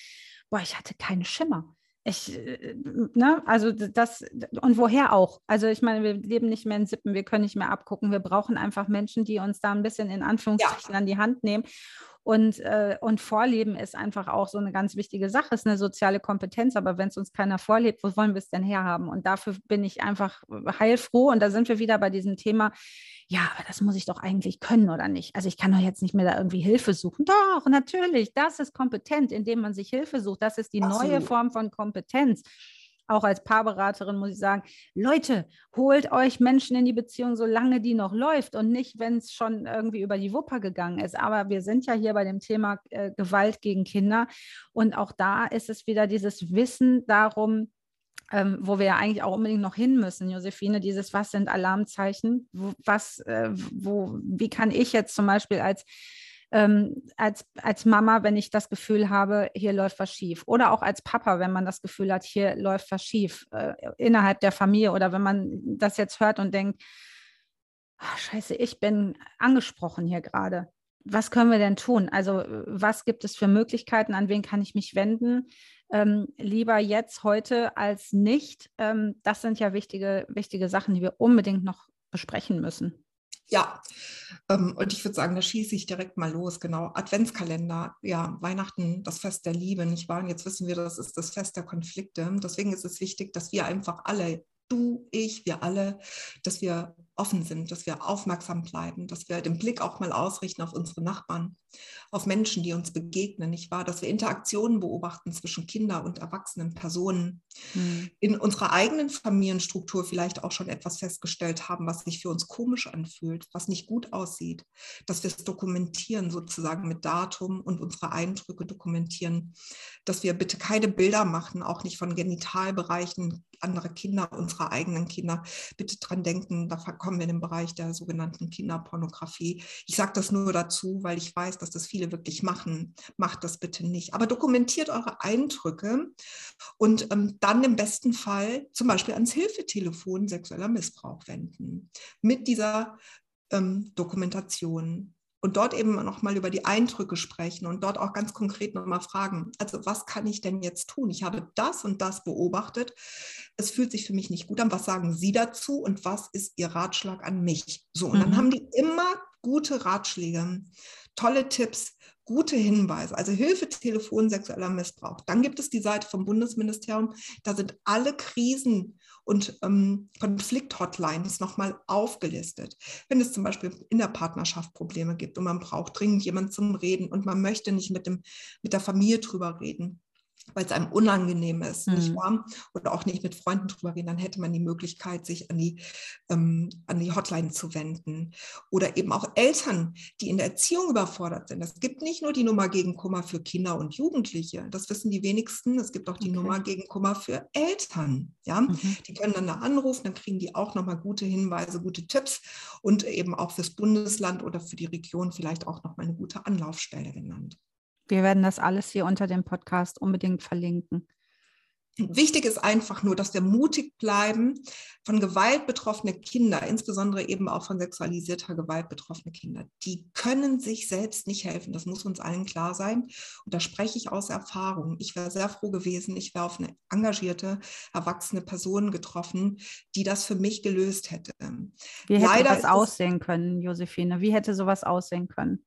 boah, ich hatte keinen Schimmer. Ich, äh, ne, also das, und woher auch? Also ich meine, wir leben nicht mehr in Sippen, wir können nicht mehr abgucken. Wir brauchen einfach Menschen, die uns da ein bisschen in Anführungszeichen ja. an die Hand nehmen. Und, äh, und Vorleben ist einfach auch so eine ganz wichtige Sache, ist eine soziale Kompetenz. Aber wenn es uns keiner vorlebt, wo wollen wir es denn herhaben? Und dafür bin ich einfach heilfroh. Und da sind wir wieder bei diesem Thema, ja, aber das muss ich doch eigentlich können oder nicht? Also ich kann doch jetzt nicht mehr da irgendwie Hilfe suchen. Doch, natürlich, das ist kompetent, indem man sich Hilfe sucht. Das ist die Absolut. neue Form von Kompetenz auch als Paarberaterin muss ich sagen, Leute, holt euch Menschen in die Beziehung, solange die noch läuft und nicht, wenn es schon irgendwie über die Wupper gegangen ist. Aber wir sind ja hier bei dem Thema äh, Gewalt gegen Kinder und auch da ist es wieder dieses Wissen darum, ähm, wo wir ja eigentlich auch unbedingt noch hin müssen, Josephine, dieses, was sind Alarmzeichen? Was, äh, wo, wie kann ich jetzt zum Beispiel als ähm, als, als Mama, wenn ich das Gefühl habe, hier läuft was schief. Oder auch als Papa, wenn man das Gefühl hat, hier läuft was schief äh, innerhalb der Familie. Oder wenn man das jetzt hört und denkt, ach, scheiße, ich bin angesprochen hier gerade. Was können wir denn tun? Also was gibt es für Möglichkeiten? An wen kann ich mich wenden? Ähm, lieber jetzt, heute als nicht. Ähm, das sind ja wichtige, wichtige Sachen, die wir unbedingt noch besprechen müssen. Ja, ähm, und ich würde sagen, da schieße ich direkt mal los. Genau, Adventskalender, ja, Weihnachten, das Fest der Liebe, nicht wahr? Und jetzt wissen wir, das ist das Fest der Konflikte. Deswegen ist es wichtig, dass wir einfach alle, du, ich, wir alle, dass wir offen sind, dass wir aufmerksam bleiben, dass wir den Blick auch mal ausrichten auf unsere Nachbarn, auf Menschen, die uns begegnen, nicht wahr? Dass wir Interaktionen beobachten zwischen Kinder und erwachsenen Personen, mhm. in unserer eigenen Familienstruktur vielleicht auch schon etwas festgestellt haben, was sich für uns komisch anfühlt, was nicht gut aussieht, dass wir es dokumentieren, sozusagen mit Datum und unsere Eindrücke dokumentieren, dass wir bitte keine Bilder machen, auch nicht von Genitalbereichen anderer Kinder, unserer eigenen Kinder. Bitte dran denken, da kommen wir in den Bereich der sogenannten Kinderpornografie. Ich sage das nur dazu, weil ich weiß, dass das viele wirklich machen. Macht das bitte nicht. Aber dokumentiert eure Eindrücke und ähm, dann im besten Fall zum Beispiel ans Hilfetelefon sexueller Missbrauch wenden. Mit dieser ähm, Dokumentation und dort eben nochmal über die Eindrücke sprechen und dort auch ganz konkret nochmal fragen, also was kann ich denn jetzt tun? Ich habe das und das beobachtet. Es fühlt sich für mich nicht gut an. Was sagen Sie dazu und was ist Ihr Ratschlag an mich? So, und dann mhm. haben die immer gute Ratschläge, tolle Tipps, gute Hinweise, also Hilfetelefon sexueller Missbrauch. Dann gibt es die Seite vom Bundesministerium, da sind alle Krisen und ähm, Konflikt-Hotlines nochmal aufgelistet. Wenn es zum Beispiel in der Partnerschaft Probleme gibt und man braucht dringend jemanden zum Reden und man möchte nicht mit, dem, mit der Familie drüber reden, weil es einem unangenehm ist, mhm. nicht wahr? Oder auch nicht mit Freunden drüber reden, dann hätte man die Möglichkeit, sich an die, ähm, an die Hotline zu wenden. Oder eben auch Eltern, die in der Erziehung überfordert sind. Es gibt nicht nur die Nummer gegen Kummer für Kinder und Jugendliche, das wissen die wenigsten. Es gibt auch die okay. Nummer gegen Kummer für Eltern. Ja? Mhm. Die können dann da anrufen, dann kriegen die auch nochmal gute Hinweise, gute Tipps und eben auch fürs Bundesland oder für die Region vielleicht auch nochmal eine gute Anlaufstelle genannt. Wir werden das alles hier unter dem Podcast unbedingt verlinken. Wichtig ist einfach nur, dass wir mutig bleiben, von Gewalt betroffene Kinder, insbesondere eben auch von sexualisierter Gewalt betroffene Kinder, die können sich selbst nicht helfen. Das muss uns allen klar sein. Und da spreche ich aus Erfahrung. Ich wäre sehr froh gewesen, ich wäre auf eine engagierte, erwachsene Person getroffen, die das für mich gelöst hätte. Wie hätte Leider das aussehen können, Josephine? Wie hätte sowas aussehen können?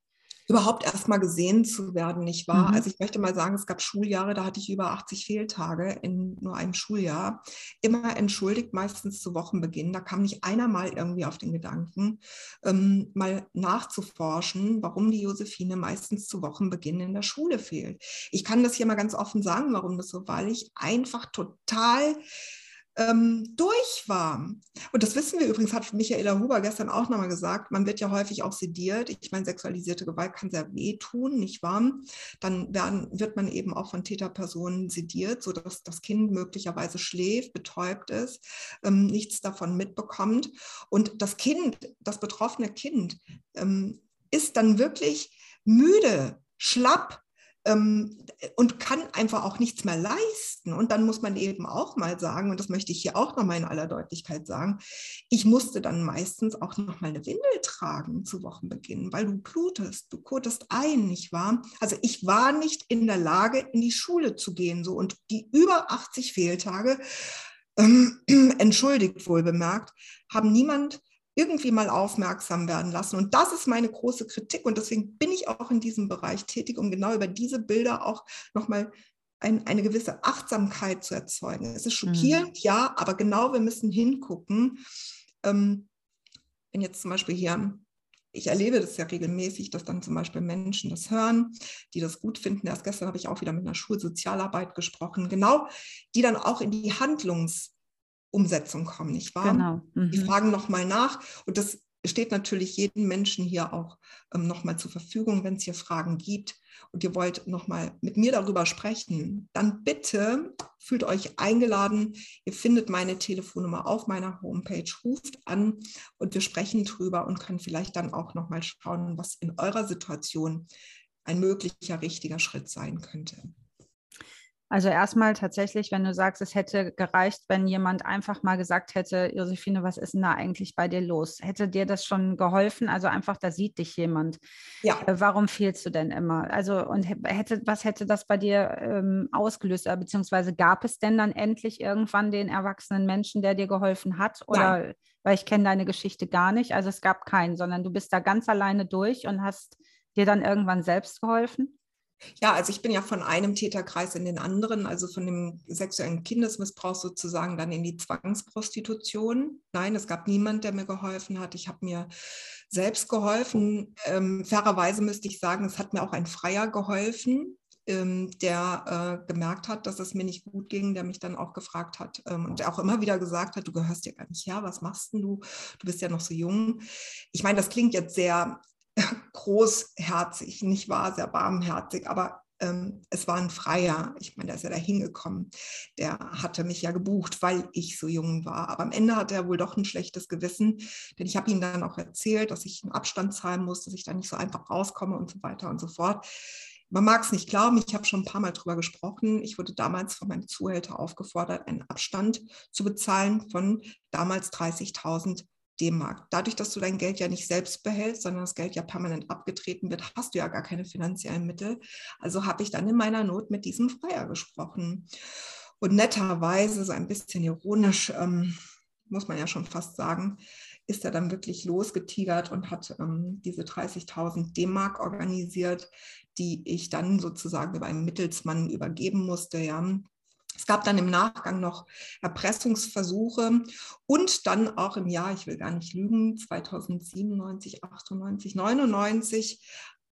Überhaupt erstmal gesehen zu werden, nicht wahr? Mhm. Also ich möchte mal sagen, es gab Schuljahre, da hatte ich über 80 Fehltage in nur einem Schuljahr. Immer entschuldigt, meistens zu Wochenbeginn. Da kam nicht einer mal irgendwie auf den Gedanken, ähm, mal nachzuforschen, warum die Josephine meistens zu Wochenbeginn in der Schule fehlt. Ich kann das hier mal ganz offen sagen, warum das so, weil ich einfach total ähm, durch war. Und das wissen wir übrigens, hat Michaela Huber gestern auch nochmal gesagt, man wird ja häufig auch sediert. Ich meine, sexualisierte Gewalt kann sehr wehtun, nicht wahr? Dann werden, wird man eben auch von Täterpersonen sediert, sodass das Kind möglicherweise schläft, betäubt ist, ähm, nichts davon mitbekommt. Und das Kind, das betroffene Kind, ähm, ist dann wirklich müde, schlapp, ähm, und kann einfach auch nichts mehr leisten. Und dann muss man eben auch mal sagen, und das möchte ich hier auch nochmal in aller Deutlichkeit sagen, ich musste dann meistens auch nochmal eine Windel tragen zu Wochenbeginn, weil du blutest, du kotest ein, nicht wahr? Also ich war nicht in der Lage, in die Schule zu gehen. So. Und die über 80 Fehltage, ähm, entschuldigt wohl bemerkt, haben niemand irgendwie mal aufmerksam werden lassen. Und das ist meine große Kritik. Und deswegen bin ich auch in diesem Bereich tätig, um genau über diese Bilder auch nochmal ein, eine gewisse Achtsamkeit zu erzeugen. Es ist schockierend, mhm. ja, aber genau, wir müssen hingucken. Ähm, wenn jetzt zum Beispiel hier, ich erlebe das ja regelmäßig, dass dann zum Beispiel Menschen das hören, die das gut finden. Erst gestern habe ich auch wieder mit einer Schulsozialarbeit gesprochen, genau, die dann auch in die Handlungs- Umsetzung kommen, nicht wahr? Genau. Mhm. Die fragen nochmal nach und das steht natürlich jedem Menschen hier auch ähm, nochmal zur Verfügung, wenn es hier Fragen gibt und ihr wollt nochmal mit mir darüber sprechen, dann bitte fühlt euch eingeladen. Ihr findet meine Telefonnummer auf meiner Homepage, ruft an und wir sprechen drüber und können vielleicht dann auch nochmal schauen, was in eurer Situation ein möglicher richtiger Schritt sein könnte. Also erstmal tatsächlich, wenn du sagst, es hätte gereicht, wenn jemand einfach mal gesagt hätte, Josephine, was ist denn da eigentlich bei dir los? Hätte dir das schon geholfen? Also einfach, da sieht dich jemand. Ja. Äh, warum fehlst du denn immer? Also und hätte, was hätte das bei dir ähm, ausgelöst? Äh, beziehungsweise gab es denn dann endlich irgendwann den erwachsenen Menschen, der dir geholfen hat? Oder Nein. weil ich kenne deine Geschichte gar nicht. Also es gab keinen, sondern du bist da ganz alleine durch und hast dir dann irgendwann selbst geholfen? Ja, also ich bin ja von einem Täterkreis in den anderen, also von dem sexuellen Kindesmissbrauch sozusagen dann in die Zwangsprostitution. Nein, es gab niemand, der mir geholfen hat. Ich habe mir selbst geholfen. Ähm, fairerweise müsste ich sagen, es hat mir auch ein Freier geholfen, ähm, der äh, gemerkt hat, dass es mir nicht gut ging, der mich dann auch gefragt hat ähm, und auch immer wieder gesagt hat, du gehörst ja gar nicht her, was machst denn du? Du bist ja noch so jung. Ich meine, das klingt jetzt sehr großherzig, nicht wahr, sehr barmherzig, aber ähm, es war ein Freier. Ich meine, der ist ja da hingekommen. Der hatte mich ja gebucht, weil ich so jung war. Aber am Ende hatte er wohl doch ein schlechtes Gewissen, denn ich habe ihm dann auch erzählt, dass ich einen Abstand zahlen muss, dass ich da nicht so einfach rauskomme und so weiter und so fort. Man mag es nicht glauben, ich habe schon ein paar Mal darüber gesprochen. Ich wurde damals von meinem Zuhälter aufgefordert, einen Abstand zu bezahlen von damals 30.000 D-Mark. Dadurch, dass du dein Geld ja nicht selbst behältst, sondern das Geld ja permanent abgetreten wird, hast du ja gar keine finanziellen Mittel. Also habe ich dann in meiner Not mit diesem Freier gesprochen. Und netterweise, so ein bisschen ironisch, ähm, muss man ja schon fast sagen, ist er dann wirklich losgetigert und hat ähm, diese 30.000 D-Mark organisiert, die ich dann sozusagen über einen Mittelsmann übergeben musste. Ja. Es gab dann im Nachgang noch Erpressungsversuche und dann auch im Jahr, ich will gar nicht lügen, 2097, 98, 99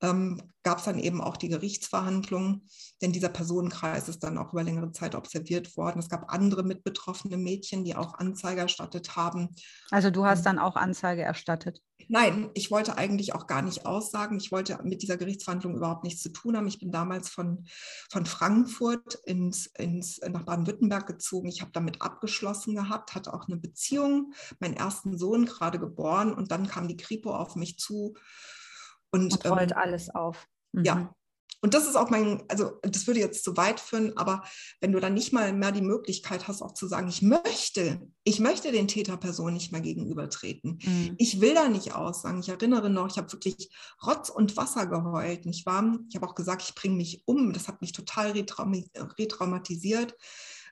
ähm, gab es dann eben auch die Gerichtsverhandlungen, denn dieser Personenkreis ist dann auch über längere Zeit observiert worden. Es gab andere mitbetroffene Mädchen, die auch Anzeige erstattet haben. Also du hast dann auch Anzeige erstattet? Nein, ich wollte eigentlich auch gar nicht aussagen. Ich wollte mit dieser Gerichtsverhandlung überhaupt nichts zu tun haben. Ich bin damals von, von Frankfurt ins, ins, nach Baden-Württemberg gezogen. Ich habe damit abgeschlossen gehabt, hatte auch eine Beziehung, meinen ersten Sohn gerade geboren und dann kam die Kripo auf mich zu. Und, und rollt ähm, alles auf. Mhm. Ja, und das ist auch mein, also das würde jetzt zu weit führen, aber wenn du dann nicht mal mehr die Möglichkeit hast, auch zu sagen, ich möchte, ich möchte den Täterpersonen nicht mehr gegenübertreten. Mhm. Ich will da nicht aussagen. Ich erinnere noch, ich habe wirklich Rotz und Wasser geheult, nicht wahr? Ich habe auch gesagt, ich bringe mich um. Das hat mich total retraumatisiert.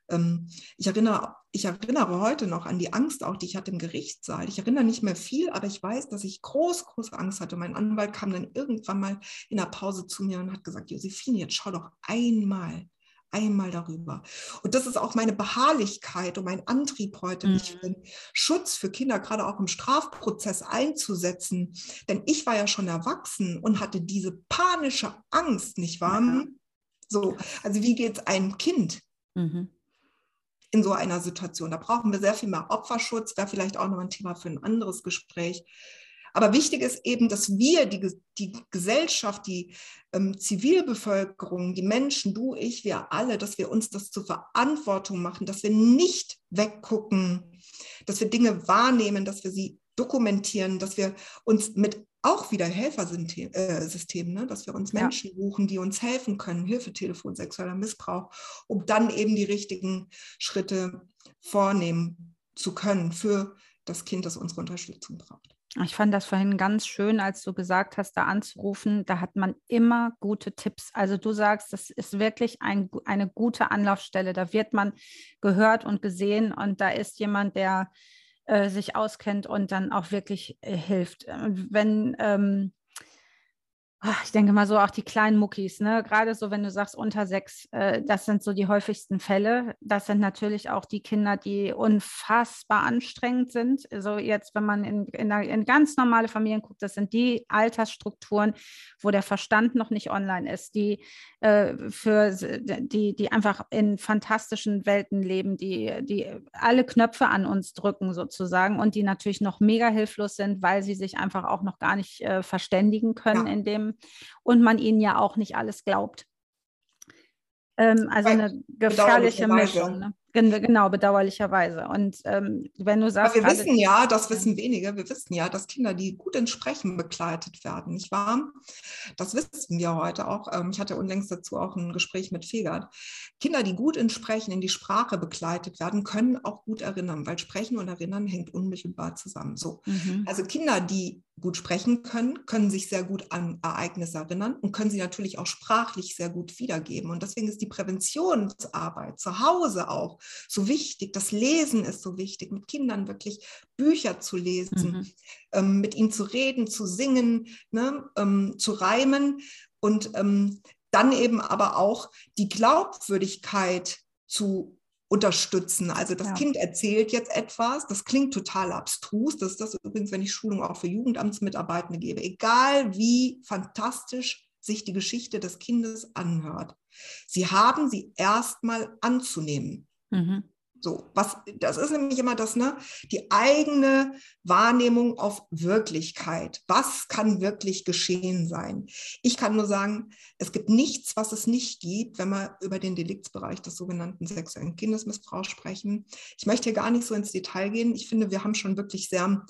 Ähm, ich, erinnere, ich erinnere heute noch an die Angst auch, die ich hatte im Gerichtssaal. Ich erinnere nicht mehr viel, aber ich weiß, dass ich groß, große Angst hatte. Mein Anwalt kam dann irgendwann mal in der Pause zu mir und hat gesagt, Josephine, jetzt schau doch einmal einmal darüber. Und das ist auch meine Beharrlichkeit und mein Antrieb heute, mich für den Schutz für Kinder, gerade auch im Strafprozess einzusetzen. Denn ich war ja schon erwachsen und hatte diese panische Angst, nicht wahr? Ja. So, also wie geht es einem Kind? Mhm in so einer Situation. Da brauchen wir sehr viel mehr Opferschutz, wäre vielleicht auch noch ein Thema für ein anderes Gespräch. Aber wichtig ist eben, dass wir, die, die Gesellschaft, die ähm, Zivilbevölkerung, die Menschen, du, ich, wir alle, dass wir uns das zur Verantwortung machen, dass wir nicht weggucken, dass wir Dinge wahrnehmen, dass wir sie dokumentieren, dass wir uns mit auch wieder Helfersystem, äh, ne? dass wir uns Menschen ja. suchen, die uns helfen können, Hilfetelefon, sexueller Missbrauch, um dann eben die richtigen Schritte vornehmen zu können für das Kind, das unsere Unterstützung braucht. Ich fand das vorhin ganz schön, als du gesagt hast, da anzurufen. Da hat man immer gute Tipps. Also du sagst, das ist wirklich ein, eine gute Anlaufstelle. Da wird man gehört und gesehen und da ist jemand, der äh, sich auskennt und dann auch wirklich äh, hilft. Und wenn ähm, ich denke mal so auch die kleinen Muckis, ne? Gerade so, wenn du sagst unter sechs, äh, das sind so die häufigsten Fälle. Das sind natürlich auch die Kinder, die unfassbar anstrengend sind. Also jetzt, wenn man in, in, in ganz normale Familien guckt, das sind die Altersstrukturen, wo der Verstand noch nicht online ist, die äh, für die, die einfach in fantastischen Welten leben, die, die alle Knöpfe an uns drücken sozusagen und die natürlich noch mega hilflos sind, weil sie sich einfach auch noch gar nicht äh, verständigen können ja. in dem und man ihnen ja auch nicht alles glaubt. Ähm, also eine gefährliche Mischung. Ne? Genau, bedauerlicherweise. Und ähm, wenn du sagst. Aber wir wissen ja, das wissen wenige, wir wissen ja, dass Kinder, die gut in Sprechen begleitet werden, nicht wahr? Das wissen wir heute auch. Ähm, ich hatte unlängst dazu auch ein Gespräch mit Fegert. Kinder, die gut in Sprechen, in die Sprache begleitet werden, können auch gut erinnern, weil Sprechen und Erinnern hängt unmittelbar zusammen. So. Mhm. Also Kinder, die gut sprechen können, können sich sehr gut an Ereignisse erinnern und können sie natürlich auch sprachlich sehr gut wiedergeben. Und deswegen ist die Präventionsarbeit zu Hause auch so wichtig. Das Lesen ist so wichtig, mit Kindern wirklich Bücher zu lesen, mhm. ähm, mit ihnen zu reden, zu singen, ne, ähm, zu reimen und ähm, dann eben aber auch die Glaubwürdigkeit zu unterstützen. Also das ja. Kind erzählt jetzt etwas, das klingt total abstrus. Das ist das übrigens, wenn ich Schulung auch für Jugendamtsmitarbeitende gebe. Egal wie fantastisch sich die Geschichte des Kindes anhört. Sie haben sie erstmal anzunehmen. Mhm. So, was, das ist nämlich immer das, ne? Die eigene Wahrnehmung auf Wirklichkeit. Was kann wirklich geschehen sein? Ich kann nur sagen, es gibt nichts, was es nicht gibt, wenn wir über den Deliktsbereich des sogenannten sexuellen Kindesmissbrauchs sprechen. Ich möchte hier gar nicht so ins Detail gehen. Ich finde, wir haben schon wirklich sehr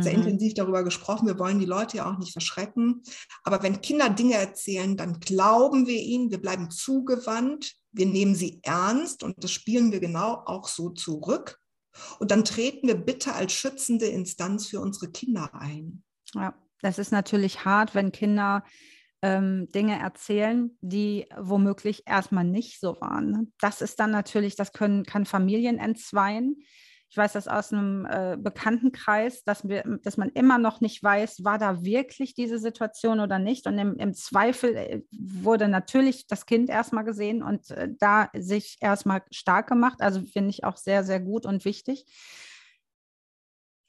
sehr mhm. intensiv darüber gesprochen. Wir wollen die Leute ja auch nicht verschrecken. Aber wenn Kinder Dinge erzählen, dann glauben wir ihnen, wir bleiben zugewandt, wir nehmen sie ernst und das spielen wir genau auch so zurück. Und dann treten wir bitte als schützende Instanz für unsere Kinder ein. Ja, das ist natürlich hart, wenn Kinder ähm, Dinge erzählen, die womöglich erstmal nicht so waren. Ne? Das ist dann natürlich, das können, kann Familien entzweien. Ich weiß das aus einem äh, Bekanntenkreis, dass, wir, dass man immer noch nicht weiß, war da wirklich diese Situation oder nicht. Und im, im Zweifel äh, wurde natürlich das Kind erstmal gesehen und äh, da sich erstmal stark gemacht. Also finde ich auch sehr, sehr gut und wichtig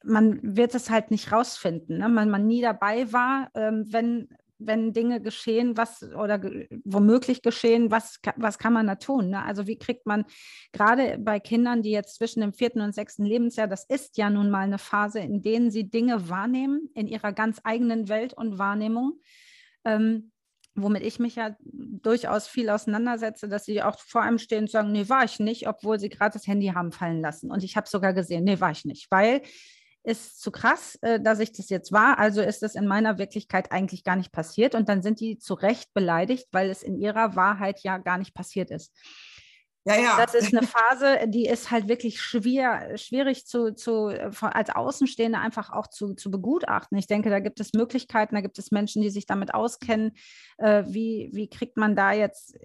man wird es halt nicht rausfinden, ne? wenn man nie dabei war, ähm, wenn wenn Dinge geschehen, was oder ge womöglich geschehen, was, was kann man da tun? Ne? Also wie kriegt man gerade bei Kindern, die jetzt zwischen dem vierten und sechsten Lebensjahr, das ist ja nun mal eine Phase, in denen sie Dinge wahrnehmen in ihrer ganz eigenen Welt und Wahrnehmung. Ähm, womit ich mich ja durchaus viel auseinandersetze, dass sie auch vor einem stehen und sagen, nee, war ich nicht, obwohl sie gerade das Handy haben fallen lassen. Und ich habe sogar gesehen, nee, war ich nicht, weil ist zu krass, äh, dass ich das jetzt war. Also ist es in meiner Wirklichkeit eigentlich gar nicht passiert. Und dann sind die zu Recht beleidigt, weil es in ihrer Wahrheit ja gar nicht passiert ist. Ja, ja. Das ist eine Phase, die ist halt wirklich schwer, schwierig zu, zu, als Außenstehende einfach auch zu, zu begutachten. Ich denke, da gibt es Möglichkeiten, da gibt es Menschen, die sich damit auskennen. Äh, wie, wie kriegt man da jetzt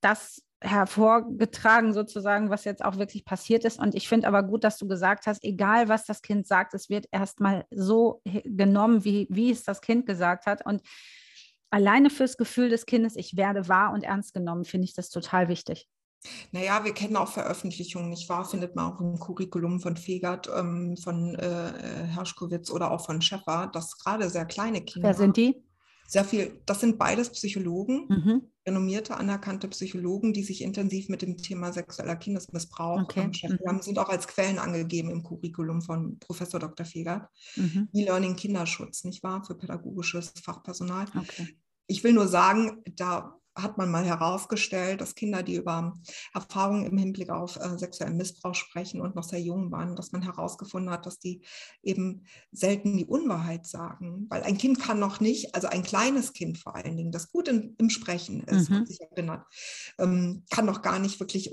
das hervorgetragen, sozusagen, was jetzt auch wirklich passiert ist. Und ich finde aber gut, dass du gesagt hast, egal was das Kind sagt, es wird erstmal so genommen, wie, wie es das Kind gesagt hat. Und alleine fürs Gefühl des Kindes, ich werde wahr und ernst genommen, finde ich das total wichtig. Naja, wir kennen auch Veröffentlichungen, nicht wahr? Findet man auch im Curriculum von Fegert, ähm, von äh, Herschkowitz oder auch von Schäffer, dass gerade sehr kleine Kinder. Wer sind die? Sehr viel, das sind beides Psychologen. Mhm renommierte, anerkannte Psychologen, die sich intensiv mit dem Thema sexueller Kindesmissbrauch okay. beschäftigt haben, sind auch als Quellen angegeben im Curriculum von Professor Dr. Fegert. Mhm. E-Learning Kinderschutz, nicht wahr, für pädagogisches Fachpersonal. Okay. Ich will nur sagen, da hat man mal herausgestellt, dass Kinder, die über Erfahrungen im Hinblick auf äh, sexuellen Missbrauch sprechen und noch sehr jung waren, dass man herausgefunden hat, dass die eben selten die Unwahrheit sagen. Weil ein Kind kann noch nicht, also ein kleines Kind vor allen Dingen, das gut in, im Sprechen ist mhm. sich erinnert, ähm, kann noch gar nicht wirklich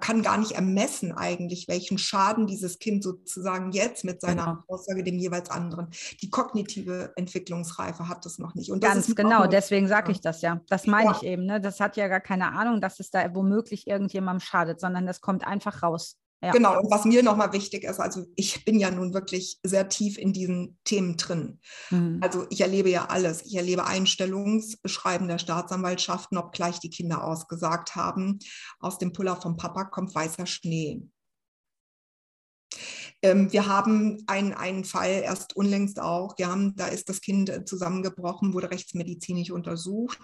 kann gar nicht ermessen eigentlich, welchen Schaden dieses Kind sozusagen jetzt mit seiner genau. Aussage dem jeweils anderen. Die kognitive Entwicklungsreife hat es noch nicht. Und Ganz genau, deswegen sage ich das ja. Das meine ja. ich eben eben. Ne? Das hat ja gar keine Ahnung, dass es da womöglich irgendjemandem schadet, sondern das kommt einfach raus. Ja. Genau, und was mir nochmal wichtig ist, also ich bin ja nun wirklich sehr tief in diesen Themen drin. Mhm. Also ich erlebe ja alles. Ich erlebe Einstellungsbeschreiben der Staatsanwaltschaften, obgleich die Kinder ausgesagt haben, aus dem Puller vom Papa kommt weißer Schnee. Ähm, wir haben einen, einen Fall erst unlängst auch, ja, da ist das Kind äh, zusammengebrochen, wurde rechtsmedizinisch untersucht.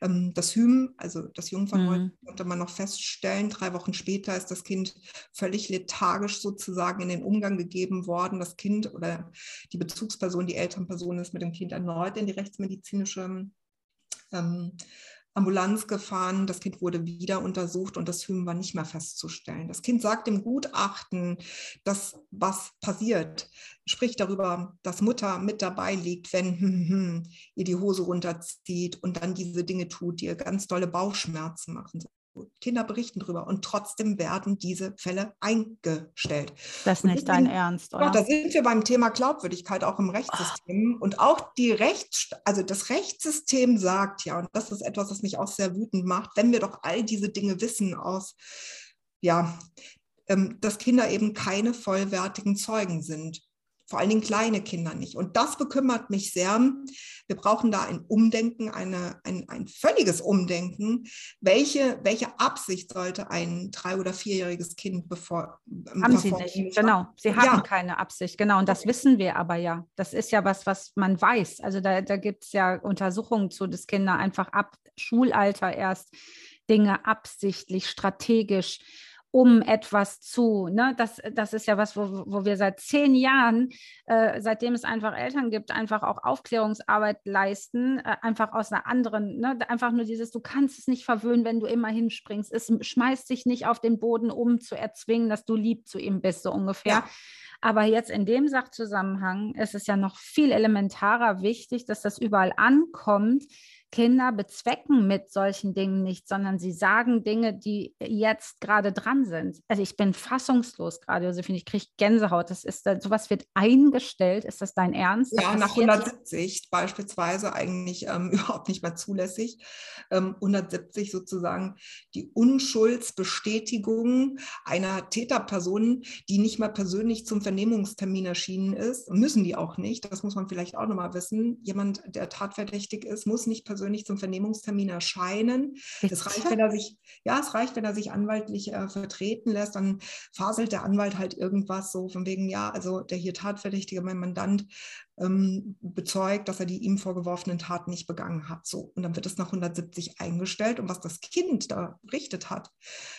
Ähm, das Hym, also das Jungfernhäut, mhm. konnte man noch feststellen. Drei Wochen später ist das Kind völlig lethargisch sozusagen in den Umgang gegeben worden. Das Kind oder die Bezugsperson, die Elternperson ist mit dem Kind erneut in die rechtsmedizinische ähm, Ambulanz gefahren. Das Kind wurde wieder untersucht und das Hymen war nicht mehr festzustellen. Das Kind sagt im Gutachten, dass was passiert, spricht darüber, dass Mutter mit dabei liegt, wenn hm, hm, ihr die Hose runterzieht und dann diese Dinge tut, die ihr ganz tolle Bauchschmerzen machen. Kinder berichten darüber und trotzdem werden diese Fälle eingestellt. Das ist nicht dein Ernst, oder? Doch, da sind wir beim Thema Glaubwürdigkeit auch im Rechtssystem. Oh. Und auch die Rechts, also das Rechtssystem sagt ja, und das ist etwas, was mich auch sehr wütend macht, wenn wir doch all diese Dinge wissen aus, ja, ähm, dass Kinder eben keine vollwertigen Zeugen sind vor allen Dingen kleine Kinder nicht. Und das bekümmert mich sehr. Wir brauchen da ein Umdenken, eine, ein, ein völliges Umdenken. Welche, welche Absicht sollte ein drei- oder vierjähriges Kind bevor. Ähm, haben Sie nicht, genau. Sie haben ja. keine Absicht, genau. Und das wissen wir aber ja. Das ist ja was, was man weiß. Also da, da gibt es ja Untersuchungen zu, dass Kinder einfach ab Schulalter erst Dinge absichtlich, strategisch um etwas zu. Ne? Das, das ist ja was, wo, wo wir seit zehn Jahren, äh, seitdem es einfach Eltern gibt, einfach auch Aufklärungsarbeit leisten, äh, einfach aus einer anderen, ne? einfach nur dieses, du kannst es nicht verwöhnen, wenn du immer hinspringst. Es schmeißt dich nicht auf den Boden, um zu erzwingen, dass du lieb zu ihm bist, so ungefähr. Ja. Aber jetzt in dem Sachzusammenhang ist es ja noch viel elementarer wichtig, dass das überall ankommt, Kinder bezwecken mit solchen Dingen nicht, sondern sie sagen Dinge, die jetzt gerade dran sind. Also ich bin fassungslos gerade, Josephine, ich kriege Gänsehaut. Das ist, sowas wird eingestellt. Ist das dein Ernst? Ja, nach 170 beispielsweise eigentlich ähm, überhaupt nicht mehr zulässig. Ähm, 170 sozusagen die Unschuldsbestätigung einer Täterperson, die nicht mal persönlich zum Vernehmungstermin erschienen ist. Müssen die auch nicht. Das muss man vielleicht auch nochmal wissen. Jemand, der tatverdächtig ist, muss nicht persönlich persönlich zum Vernehmungstermin erscheinen. Es reicht, wenn er sich, ja, es reicht, wenn er sich anwaltlich äh, vertreten lässt, dann faselt der Anwalt halt irgendwas so von wegen, ja, also der hier Tatverdächtige, mein Mandant, ähm, bezeugt, dass er die ihm vorgeworfenen Taten nicht begangen hat. So, und dann wird es nach 170 eingestellt. Und was das Kind da berichtet hat,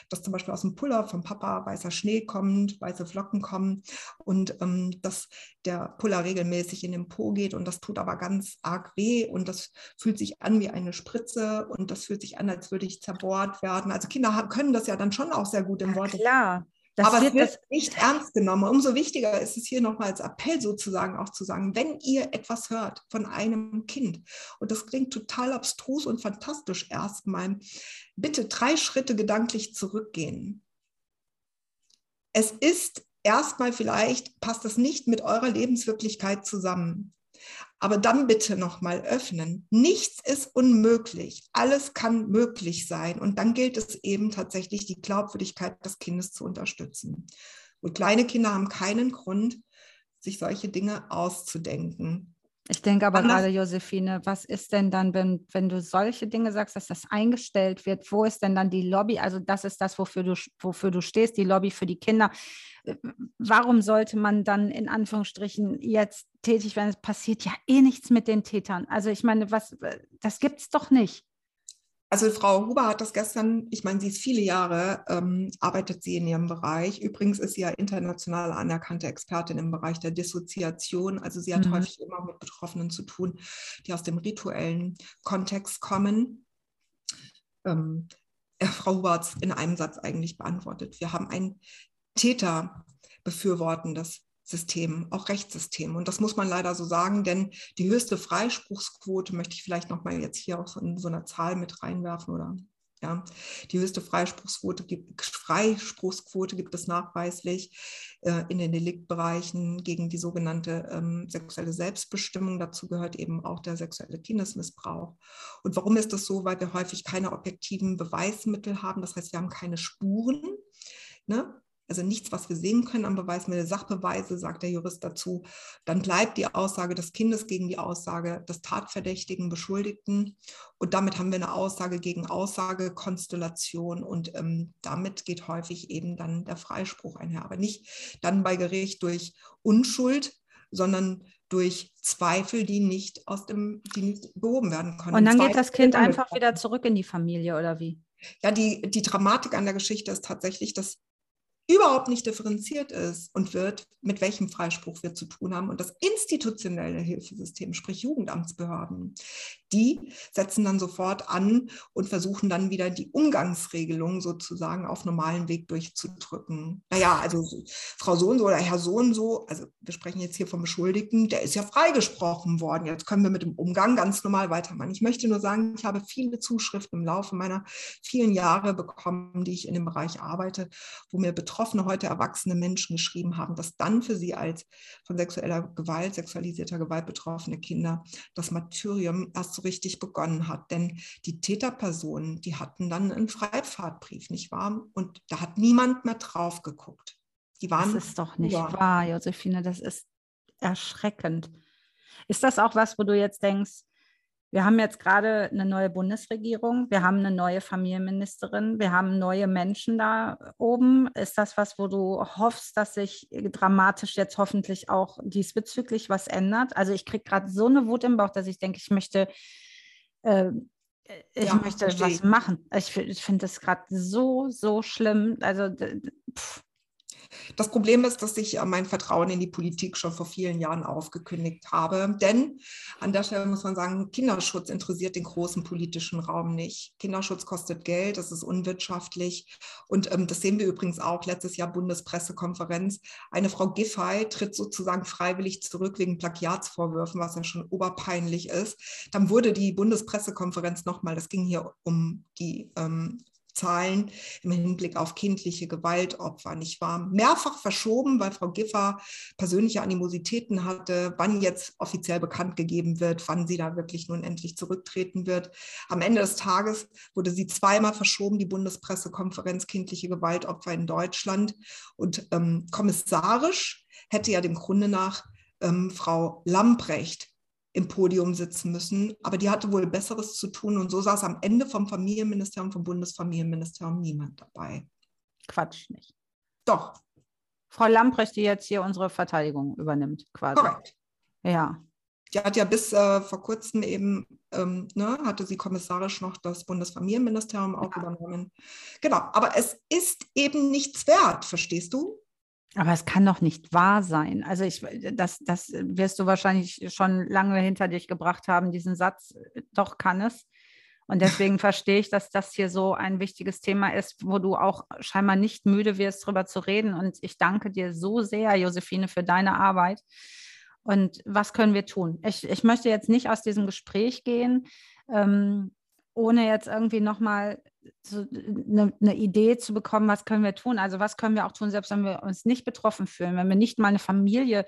dass zum Beispiel aus dem Puller vom Papa weißer Schnee kommt, weiße Flocken kommen und ähm, dass der Puller regelmäßig in den Po geht und das tut aber ganz arg weh und das fühlt sich an wie eine Spritze und das fühlt sich an, als würde ich zerbohrt werden. Also Kinder können das ja dann schon auch sehr gut im Wort. Klar. Das Aber wird, es wird nicht ernst genommen. Umso wichtiger ist es hier nochmal als Appell sozusagen auch zu sagen, wenn ihr etwas hört von einem Kind, und das klingt total abstrus und fantastisch erstmal, bitte drei Schritte gedanklich zurückgehen. Es ist erstmal vielleicht, passt das nicht mit eurer Lebenswirklichkeit zusammen. Aber dann bitte nochmal öffnen. Nichts ist unmöglich. Alles kann möglich sein. Und dann gilt es eben tatsächlich, die Glaubwürdigkeit des Kindes zu unterstützen. Und kleine Kinder haben keinen Grund, sich solche Dinge auszudenken. Ich denke aber Anders. gerade, Josephine, was ist denn dann, wenn, wenn du solche Dinge sagst, dass das eingestellt wird? Wo ist denn dann die Lobby? Also das ist das, wofür du, wofür du stehst, die Lobby für die Kinder. Warum sollte man dann in Anführungsstrichen jetzt tätig werden? Es passiert ja eh nichts mit den Tätern. Also ich meine, was, das gibt es doch nicht. Also Frau Huber hat das gestern, ich meine, sie ist viele Jahre, ähm, arbeitet sie in ihrem Bereich. Übrigens ist sie ja international anerkannte Expertin im Bereich der Dissoziation. Also sie hat mhm. häufig immer mit Betroffenen zu tun, die aus dem rituellen Kontext kommen. Ähm, Frau Huber hat es in einem Satz eigentlich beantwortet. Wir haben ein Täter befürwortendes System, auch Rechtssystem. Und das muss man leider so sagen, denn die höchste Freispruchsquote möchte ich vielleicht nochmal jetzt hier auch in so einer Zahl mit reinwerfen oder ja, die höchste Freispruchsquote gibt, Freispruchsquote gibt es nachweislich äh, in den Deliktbereichen gegen die sogenannte ähm, sexuelle Selbstbestimmung. Dazu gehört eben auch der sexuelle Kindesmissbrauch. Und warum ist das so? Weil wir häufig keine objektiven Beweismittel haben. Das heißt, wir haben keine Spuren. Ne? Also nichts, was wir sehen können am Beweismittel, Sachbeweise, sagt der Jurist dazu, dann bleibt die Aussage des Kindes gegen die Aussage des Tatverdächtigen, Beschuldigten. Und damit haben wir eine Aussage gegen Aussagekonstellation und ähm, damit geht häufig eben dann der Freispruch einher. Aber nicht dann bei Gericht durch Unschuld, sondern durch Zweifel, die nicht aus dem, die nicht behoben werden können. Und dann Zweifel geht das Kind einfach wieder zurück in die Familie oder wie? Ja, die, die Dramatik an der Geschichte ist tatsächlich, dass überhaupt nicht differenziert ist und wird, mit welchem Freispruch wir zu tun haben. Und das institutionelle Hilfesystem, sprich Jugendamtsbehörden, die setzen dann sofort an und versuchen dann wieder die Umgangsregelung sozusagen auf normalen Weg durchzudrücken. Naja, also Frau so und so oder Herr so und so, also wir sprechen jetzt hier vom Beschuldigten, der ist ja freigesprochen worden. Jetzt können wir mit dem Umgang ganz normal weitermachen. Ich möchte nur sagen, ich habe viele Zuschriften im Laufe meiner vielen Jahre bekommen, die ich in dem Bereich arbeite, wo mir Betroffene heute erwachsene Menschen geschrieben haben, dass dann für sie als von sexueller Gewalt, sexualisierter Gewalt betroffene Kinder das Martyrium erst so richtig begonnen hat. Denn die Täterpersonen, die hatten dann einen Freifahrtbrief, nicht wahr? Und da hat niemand mehr drauf geguckt. Die waren das ist doch nicht ja. wahr, Josephine, das ist erschreckend. Ist das auch was, wo du jetzt denkst, wir haben jetzt gerade eine neue Bundesregierung, wir haben eine neue Familienministerin, wir haben neue Menschen da oben. Ist das was, wo du hoffst, dass sich dramatisch jetzt hoffentlich auch diesbezüglich was ändert? Also ich kriege gerade so eine Wut im Bauch, dass ich denke, ich möchte, äh, ich ja, möchte was machen. Ich, ich finde das gerade so, so schlimm. Also pff. Das Problem ist, dass ich äh, mein Vertrauen in die Politik schon vor vielen Jahren aufgekündigt habe. Denn an der Stelle muss man sagen, Kinderschutz interessiert den großen politischen Raum nicht. Kinderschutz kostet Geld, das ist unwirtschaftlich. Und ähm, das sehen wir übrigens auch letztes Jahr Bundespressekonferenz. Eine Frau Giffey tritt sozusagen freiwillig zurück wegen Plagiatsvorwürfen, was ja schon oberpeinlich ist. Dann wurde die Bundespressekonferenz nochmal, das ging hier um die ähm, Zahlen im Hinblick auf kindliche Gewaltopfer, nicht wahr? Mehrfach verschoben, weil Frau Giffer persönliche Animositäten hatte, wann jetzt offiziell bekannt gegeben wird, wann sie da wirklich nun endlich zurücktreten wird. Am Ende des Tages wurde sie zweimal verschoben, die Bundespressekonferenz kindliche Gewaltopfer in Deutschland. Und ähm, kommissarisch hätte ja dem Grunde nach ähm, Frau Lamprecht im Podium sitzen müssen. Aber die hatte wohl Besseres zu tun und so saß am Ende vom Familienministerium, vom Bundesfamilienministerium niemand dabei. Quatsch nicht. Doch. Frau Lamprecht, die jetzt hier unsere Verteidigung übernimmt, quasi. Korrekt. Ja. Die hat ja bis äh, vor kurzem eben, ähm, ne, hatte sie kommissarisch noch das Bundesfamilienministerium auch ja. übernommen. Genau, aber es ist eben nichts wert, verstehst du? Aber es kann doch nicht wahr sein. Also ich, das, das wirst du wahrscheinlich schon lange hinter dich gebracht haben, diesen Satz, doch kann es. Und deswegen verstehe ich, dass das hier so ein wichtiges Thema ist, wo du auch scheinbar nicht müde wirst, darüber zu reden. Und ich danke dir so sehr, Josephine, für deine Arbeit. Und was können wir tun? Ich, ich möchte jetzt nicht aus diesem Gespräch gehen, ähm, ohne jetzt irgendwie nochmal so eine, eine, Idee zu bekommen, was können wir tun. Also was können wir auch tun, selbst wenn wir uns nicht betroffen fühlen, wenn wir nicht mal eine Familie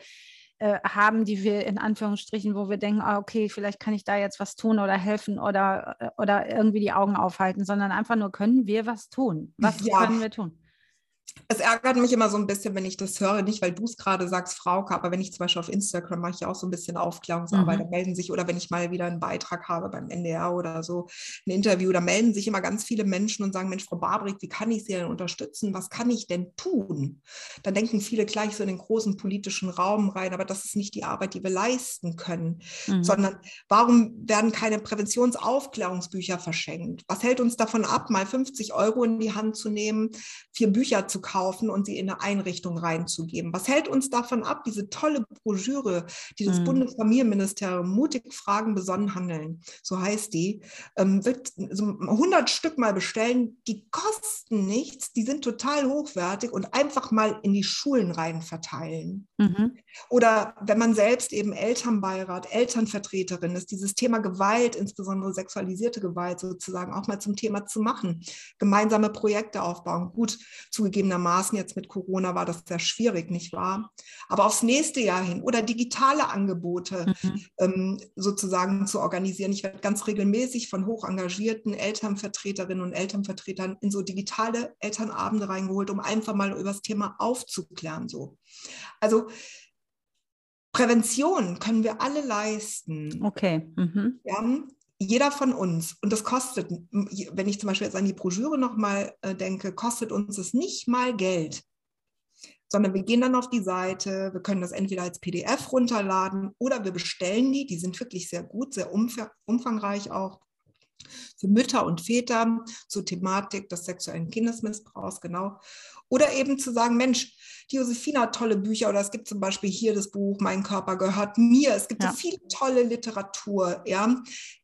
äh, haben, die wir in Anführungsstrichen, wo wir denken, ah, okay, vielleicht kann ich da jetzt was tun oder helfen oder, äh, oder irgendwie die Augen aufhalten, sondern einfach nur, können wir was tun? Was ja. können wir tun? Es ärgert mich immer so ein bisschen, wenn ich das höre, nicht weil du es gerade sagst, Frauke, aber wenn ich zum Beispiel auf Instagram mache ich ja auch so ein bisschen Aufklärungsarbeit, mhm. da melden sich, oder wenn ich mal wieder einen Beitrag habe beim NDR oder so, ein Interview, da melden sich immer ganz viele Menschen und sagen, Mensch, Frau Barbrik, wie kann ich Sie denn unterstützen? Was kann ich denn tun? Dann denken viele gleich so in den großen politischen Raum rein, aber das ist nicht die Arbeit, die wir leisten können, mhm. sondern warum werden keine Präventionsaufklärungsbücher verschenkt? Was hält uns davon ab, mal 50 Euro in die Hand zu nehmen, vier Bücher zu kaufen? und sie in eine Einrichtung reinzugeben. Was hält uns davon ab, diese tolle Broschüre, die das mhm. Bundesfamilienministerium mutig Fragen besonnen handeln, so heißt die, ähm, wird so 100 Stück mal bestellen, die kosten nichts, die sind total hochwertig und einfach mal in die Schulen rein verteilen. Mhm. Oder wenn man selbst eben Elternbeirat, Elternvertreterin ist, dieses Thema Gewalt, insbesondere sexualisierte Gewalt sozusagen auch mal zum Thema zu machen, gemeinsame Projekte aufbauen. Gut, zugegebenermaßen Maßen jetzt mit Corona war das sehr schwierig, nicht wahr? Aber aufs nächste Jahr hin oder digitale Angebote mhm. ähm, sozusagen zu organisieren. Ich werde ganz regelmäßig von hoch engagierten Elternvertreterinnen und Elternvertretern in so digitale Elternabende reingeholt, um einfach mal über das Thema aufzuklären. So. Also Prävention können wir alle leisten. Okay. Mhm. Ja, jeder von uns, und das kostet, wenn ich zum Beispiel jetzt an die Broschüre nochmal äh, denke, kostet uns es nicht mal Geld, sondern wir gehen dann auf die Seite, wir können das entweder als PDF runterladen oder wir bestellen die, die sind wirklich sehr gut, sehr umfangreich auch für Mütter und Väter zur Thematik des sexuellen Kindesmissbrauchs, genau. Oder eben zu sagen, Mensch, die Josefina hat tolle Bücher oder es gibt zum Beispiel hier das Buch Mein Körper gehört mir. Es gibt ja. so viel tolle Literatur, ja,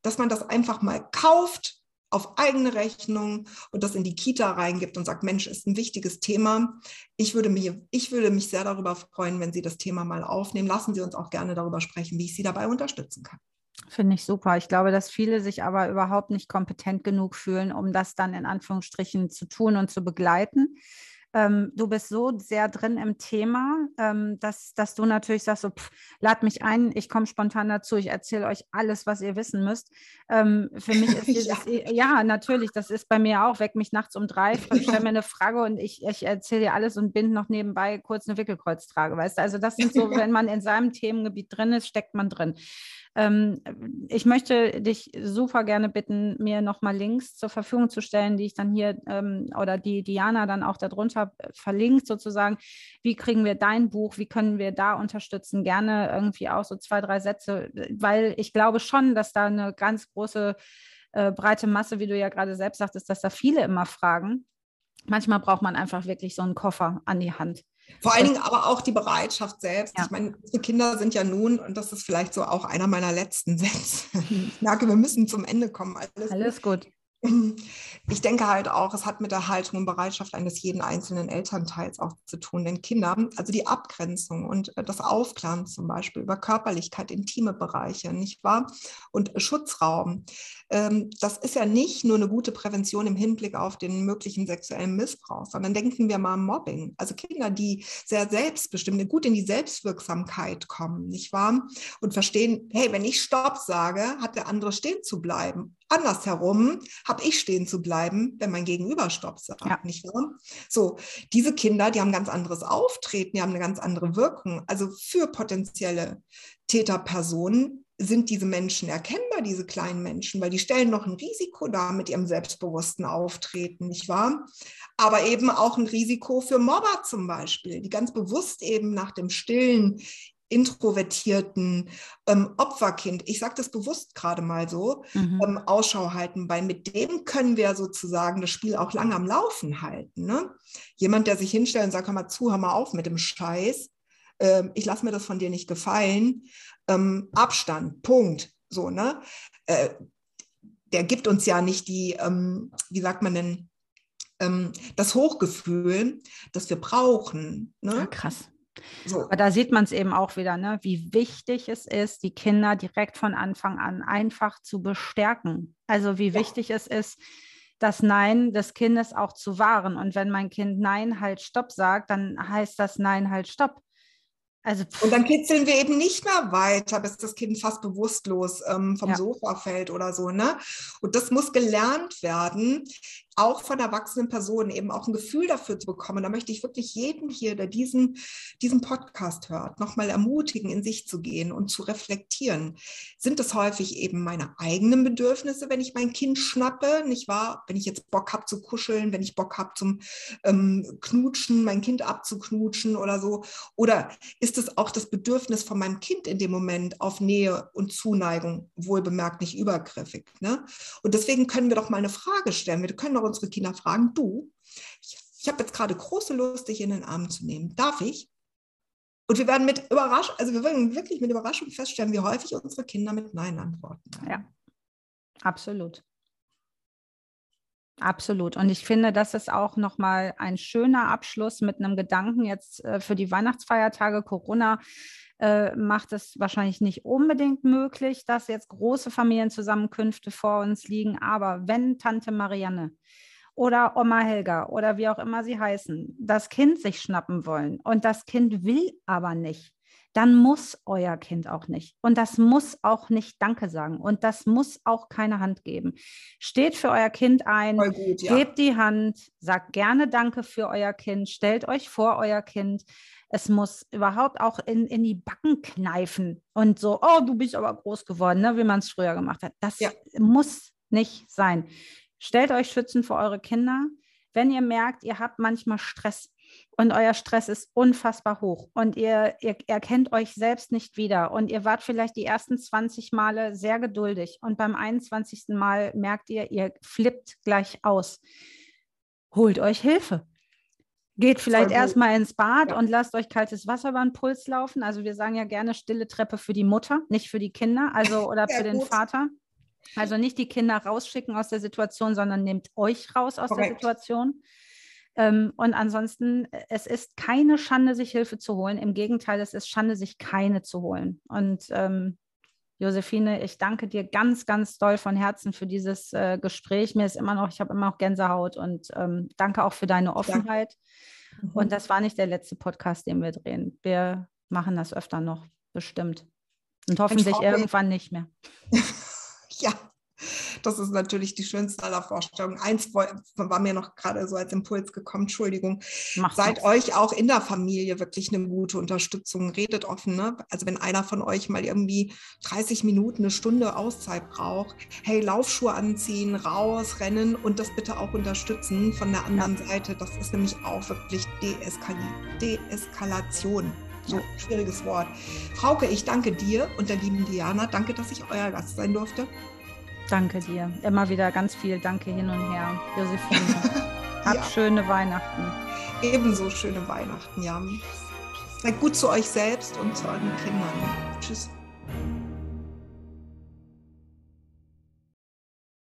dass man das einfach mal kauft auf eigene Rechnung und das in die Kita reingibt und sagt, Mensch, ist ein wichtiges Thema. Ich würde, mich, ich würde mich sehr darüber freuen, wenn Sie das Thema mal aufnehmen. Lassen Sie uns auch gerne darüber sprechen, wie ich Sie dabei unterstützen kann. Finde ich super. Ich glaube, dass viele sich aber überhaupt nicht kompetent genug fühlen, um das dann in Anführungsstrichen zu tun und zu begleiten ähm, du bist so sehr drin im Thema, ähm, dass, dass du natürlich sagst, so, pff, lad mich ein, ich komme spontan dazu, ich erzähle euch alles, was ihr wissen müsst. Ähm, für mich ist dieses, ja. ja. natürlich, das ist bei mir auch, weck mich nachts um drei, stell mir eine Frage und ich, ich erzähle dir alles und bin noch nebenbei kurz eine Wickelkreuztrage, weißt du? Also das sind so, wenn man in seinem Themengebiet drin ist, steckt man drin. Ähm, ich möchte dich super gerne bitten, mir nochmal Links zur Verfügung zu stellen, die ich dann hier ähm, oder die Diana dann auch darunter verlinkt sozusagen. Wie kriegen wir dein Buch? Wie können wir da unterstützen? Gerne irgendwie auch so zwei, drei Sätze, weil ich glaube schon, dass da eine ganz große äh, breite Masse, wie du ja gerade selbst sagtest, dass da viele immer fragen. Manchmal braucht man einfach wirklich so einen Koffer an die Hand. Vor allen Dingen aber auch die Bereitschaft selbst. Ja. Ich meine, unsere Kinder sind ja nun, und das ist vielleicht so auch einer meiner letzten Sätze. Ich merke, wir müssen zum Ende kommen. Alles, Alles gut. Ich denke halt auch, es hat mit der Haltung und Bereitschaft eines jeden einzelnen Elternteils auch zu tun. Denn Kinder, also die Abgrenzung und äh, das Aufklären zum Beispiel über Körperlichkeit, intime Bereiche, nicht wahr? Und Schutzraum, ähm, das ist ja nicht nur eine gute Prävention im Hinblick auf den möglichen sexuellen Missbrauch, sondern denken wir mal Mobbing. Also Kinder, die sehr selbstbestimmt, gut in die Selbstwirksamkeit kommen, nicht wahr? Und verstehen, hey, wenn ich Stopp sage, hat der andere stehen zu bleiben Andersherum habe ich stehen zu bleiben, wenn mein Gegenüber Stopp sagt, ja. nicht wahr? So, diese Kinder, die haben ganz anderes Auftreten, die haben eine ganz andere Wirkung. Also für potenzielle Täterpersonen sind diese Menschen erkennbar, diese kleinen Menschen, weil die stellen noch ein Risiko dar mit ihrem selbstbewussten Auftreten, nicht wahr? Aber eben auch ein Risiko für Mobber zum Beispiel, die ganz bewusst eben nach dem stillen introvertierten ähm, Opferkind, ich sage das bewusst gerade mal so, mhm. ähm, Ausschau halten, weil mit dem können wir sozusagen das Spiel auch lange am Laufen halten. Ne? Jemand, der sich hinstellt und sagt, hör mal zu, hör mal auf mit dem Scheiß, ähm, ich lasse mir das von dir nicht gefallen, ähm, Abstand, Punkt. So, ne? Äh, der gibt uns ja nicht die, ähm, wie sagt man denn, ähm, das Hochgefühl, das wir brauchen. Ne? Ja, krass. So. Aber da sieht man es eben auch wieder, ne? wie wichtig es ist, die Kinder direkt von Anfang an einfach zu bestärken. Also wie ja. wichtig es ist, das Nein des Kindes auch zu wahren. Und wenn mein Kind Nein halt Stopp sagt, dann heißt das Nein halt Stopp. Also, und dann kitzeln wir eben nicht mehr weiter, bis das Kind fast bewusstlos ähm, vom ja. Sofa fällt oder so. Ne? Und das muss gelernt werden. Auch von erwachsenen Personen eben auch ein Gefühl dafür zu bekommen. Da möchte ich wirklich jeden hier, der diesen, diesen Podcast hört, nochmal ermutigen, in sich zu gehen und zu reflektieren. Sind es häufig eben meine eigenen Bedürfnisse, wenn ich mein Kind schnappe, nicht wahr? Wenn ich jetzt Bock habe zu kuscheln, wenn ich Bock habe zum ähm, Knutschen, mein Kind abzuknutschen oder so? Oder ist es auch das Bedürfnis von meinem Kind in dem Moment auf Nähe und Zuneigung, wohlbemerkt nicht übergriffig? Ne? Und deswegen können wir doch mal eine Frage stellen. Wir können doch unsere Kinder fragen, du, ich, ich habe jetzt gerade große Lust, dich in den Arm zu nehmen. Darf ich? Und wir werden mit Überraschung, also wir werden wirklich mit Überraschung feststellen, wie häufig unsere Kinder mit Nein antworten. Ja, absolut. Absolut. Und ich finde, das ist auch nochmal ein schöner Abschluss mit einem Gedanken jetzt äh, für die Weihnachtsfeiertage. Corona äh, macht es wahrscheinlich nicht unbedingt möglich, dass jetzt große Familienzusammenkünfte vor uns liegen. Aber wenn Tante Marianne oder Oma Helga oder wie auch immer sie heißen, das Kind sich schnappen wollen und das Kind will aber nicht, dann muss euer Kind auch nicht. Und das muss auch nicht Danke sagen. Und das muss auch keine Hand geben. Steht für euer Kind ein, gut, ja. gebt die Hand, sagt gerne Danke für euer Kind, stellt euch vor euer Kind. Es muss überhaupt auch in, in die Backen kneifen und so, oh, du bist aber groß geworden, ne, wie man es früher gemacht hat. Das ja. muss nicht sein. Stellt euch Schützen für eure Kinder. Wenn ihr merkt, ihr habt manchmal Stress, und euer Stress ist unfassbar hoch und ihr, ihr erkennt euch selbst nicht wieder und ihr wart vielleicht die ersten 20 Male sehr geduldig und beim 21. Mal merkt ihr, ihr flippt gleich aus. Holt euch Hilfe. Geht vielleicht erstmal ins Bad ja. und lasst euch kaltes Wasser über den Puls laufen. Also wir sagen ja gerne stille Treppe für die Mutter, nicht für die Kinder, also oder für den Vater. Also nicht die Kinder rausschicken aus der Situation, sondern nehmt euch raus aus Korrekt. der Situation. Ähm, und ansonsten, äh, es ist keine Schande, sich Hilfe zu holen. Im Gegenteil, es ist Schande, sich keine zu holen. Und ähm, Josephine, ich danke dir ganz, ganz doll von Herzen für dieses äh, Gespräch. Mir ist immer noch, ich habe immer noch Gänsehaut und ähm, danke auch für deine Offenheit. Mhm. Und das war nicht der letzte Podcast, den wir drehen. Wir machen das öfter noch, bestimmt. Und hoffentlich irgendwann nicht mehr. ja, das ist natürlich die schönste aller Vorstellungen. Eins war mir noch gerade so als Impuls gekommen, Entschuldigung. Macht Seid was. euch auch in der Familie wirklich eine gute Unterstützung. Redet offen. Ne? Also wenn einer von euch mal irgendwie 30 Minuten, eine Stunde Auszeit braucht, hey, Laufschuhe anziehen, raus, rennen und das bitte auch unterstützen von der anderen ja. Seite. Das ist nämlich auch wirklich Deeskal Deeskalation. So, schwieriges Wort. Frauke, ich danke dir und der lieben Diana. Danke, dass ich euer Gast sein durfte. Danke dir. Immer wieder ganz viel Danke hin und her, Josephine. Hab ja. schöne Weihnachten. Ebenso schöne Weihnachten, ja. Seid gut zu euch selbst und zu euren Kindern. Tschüss.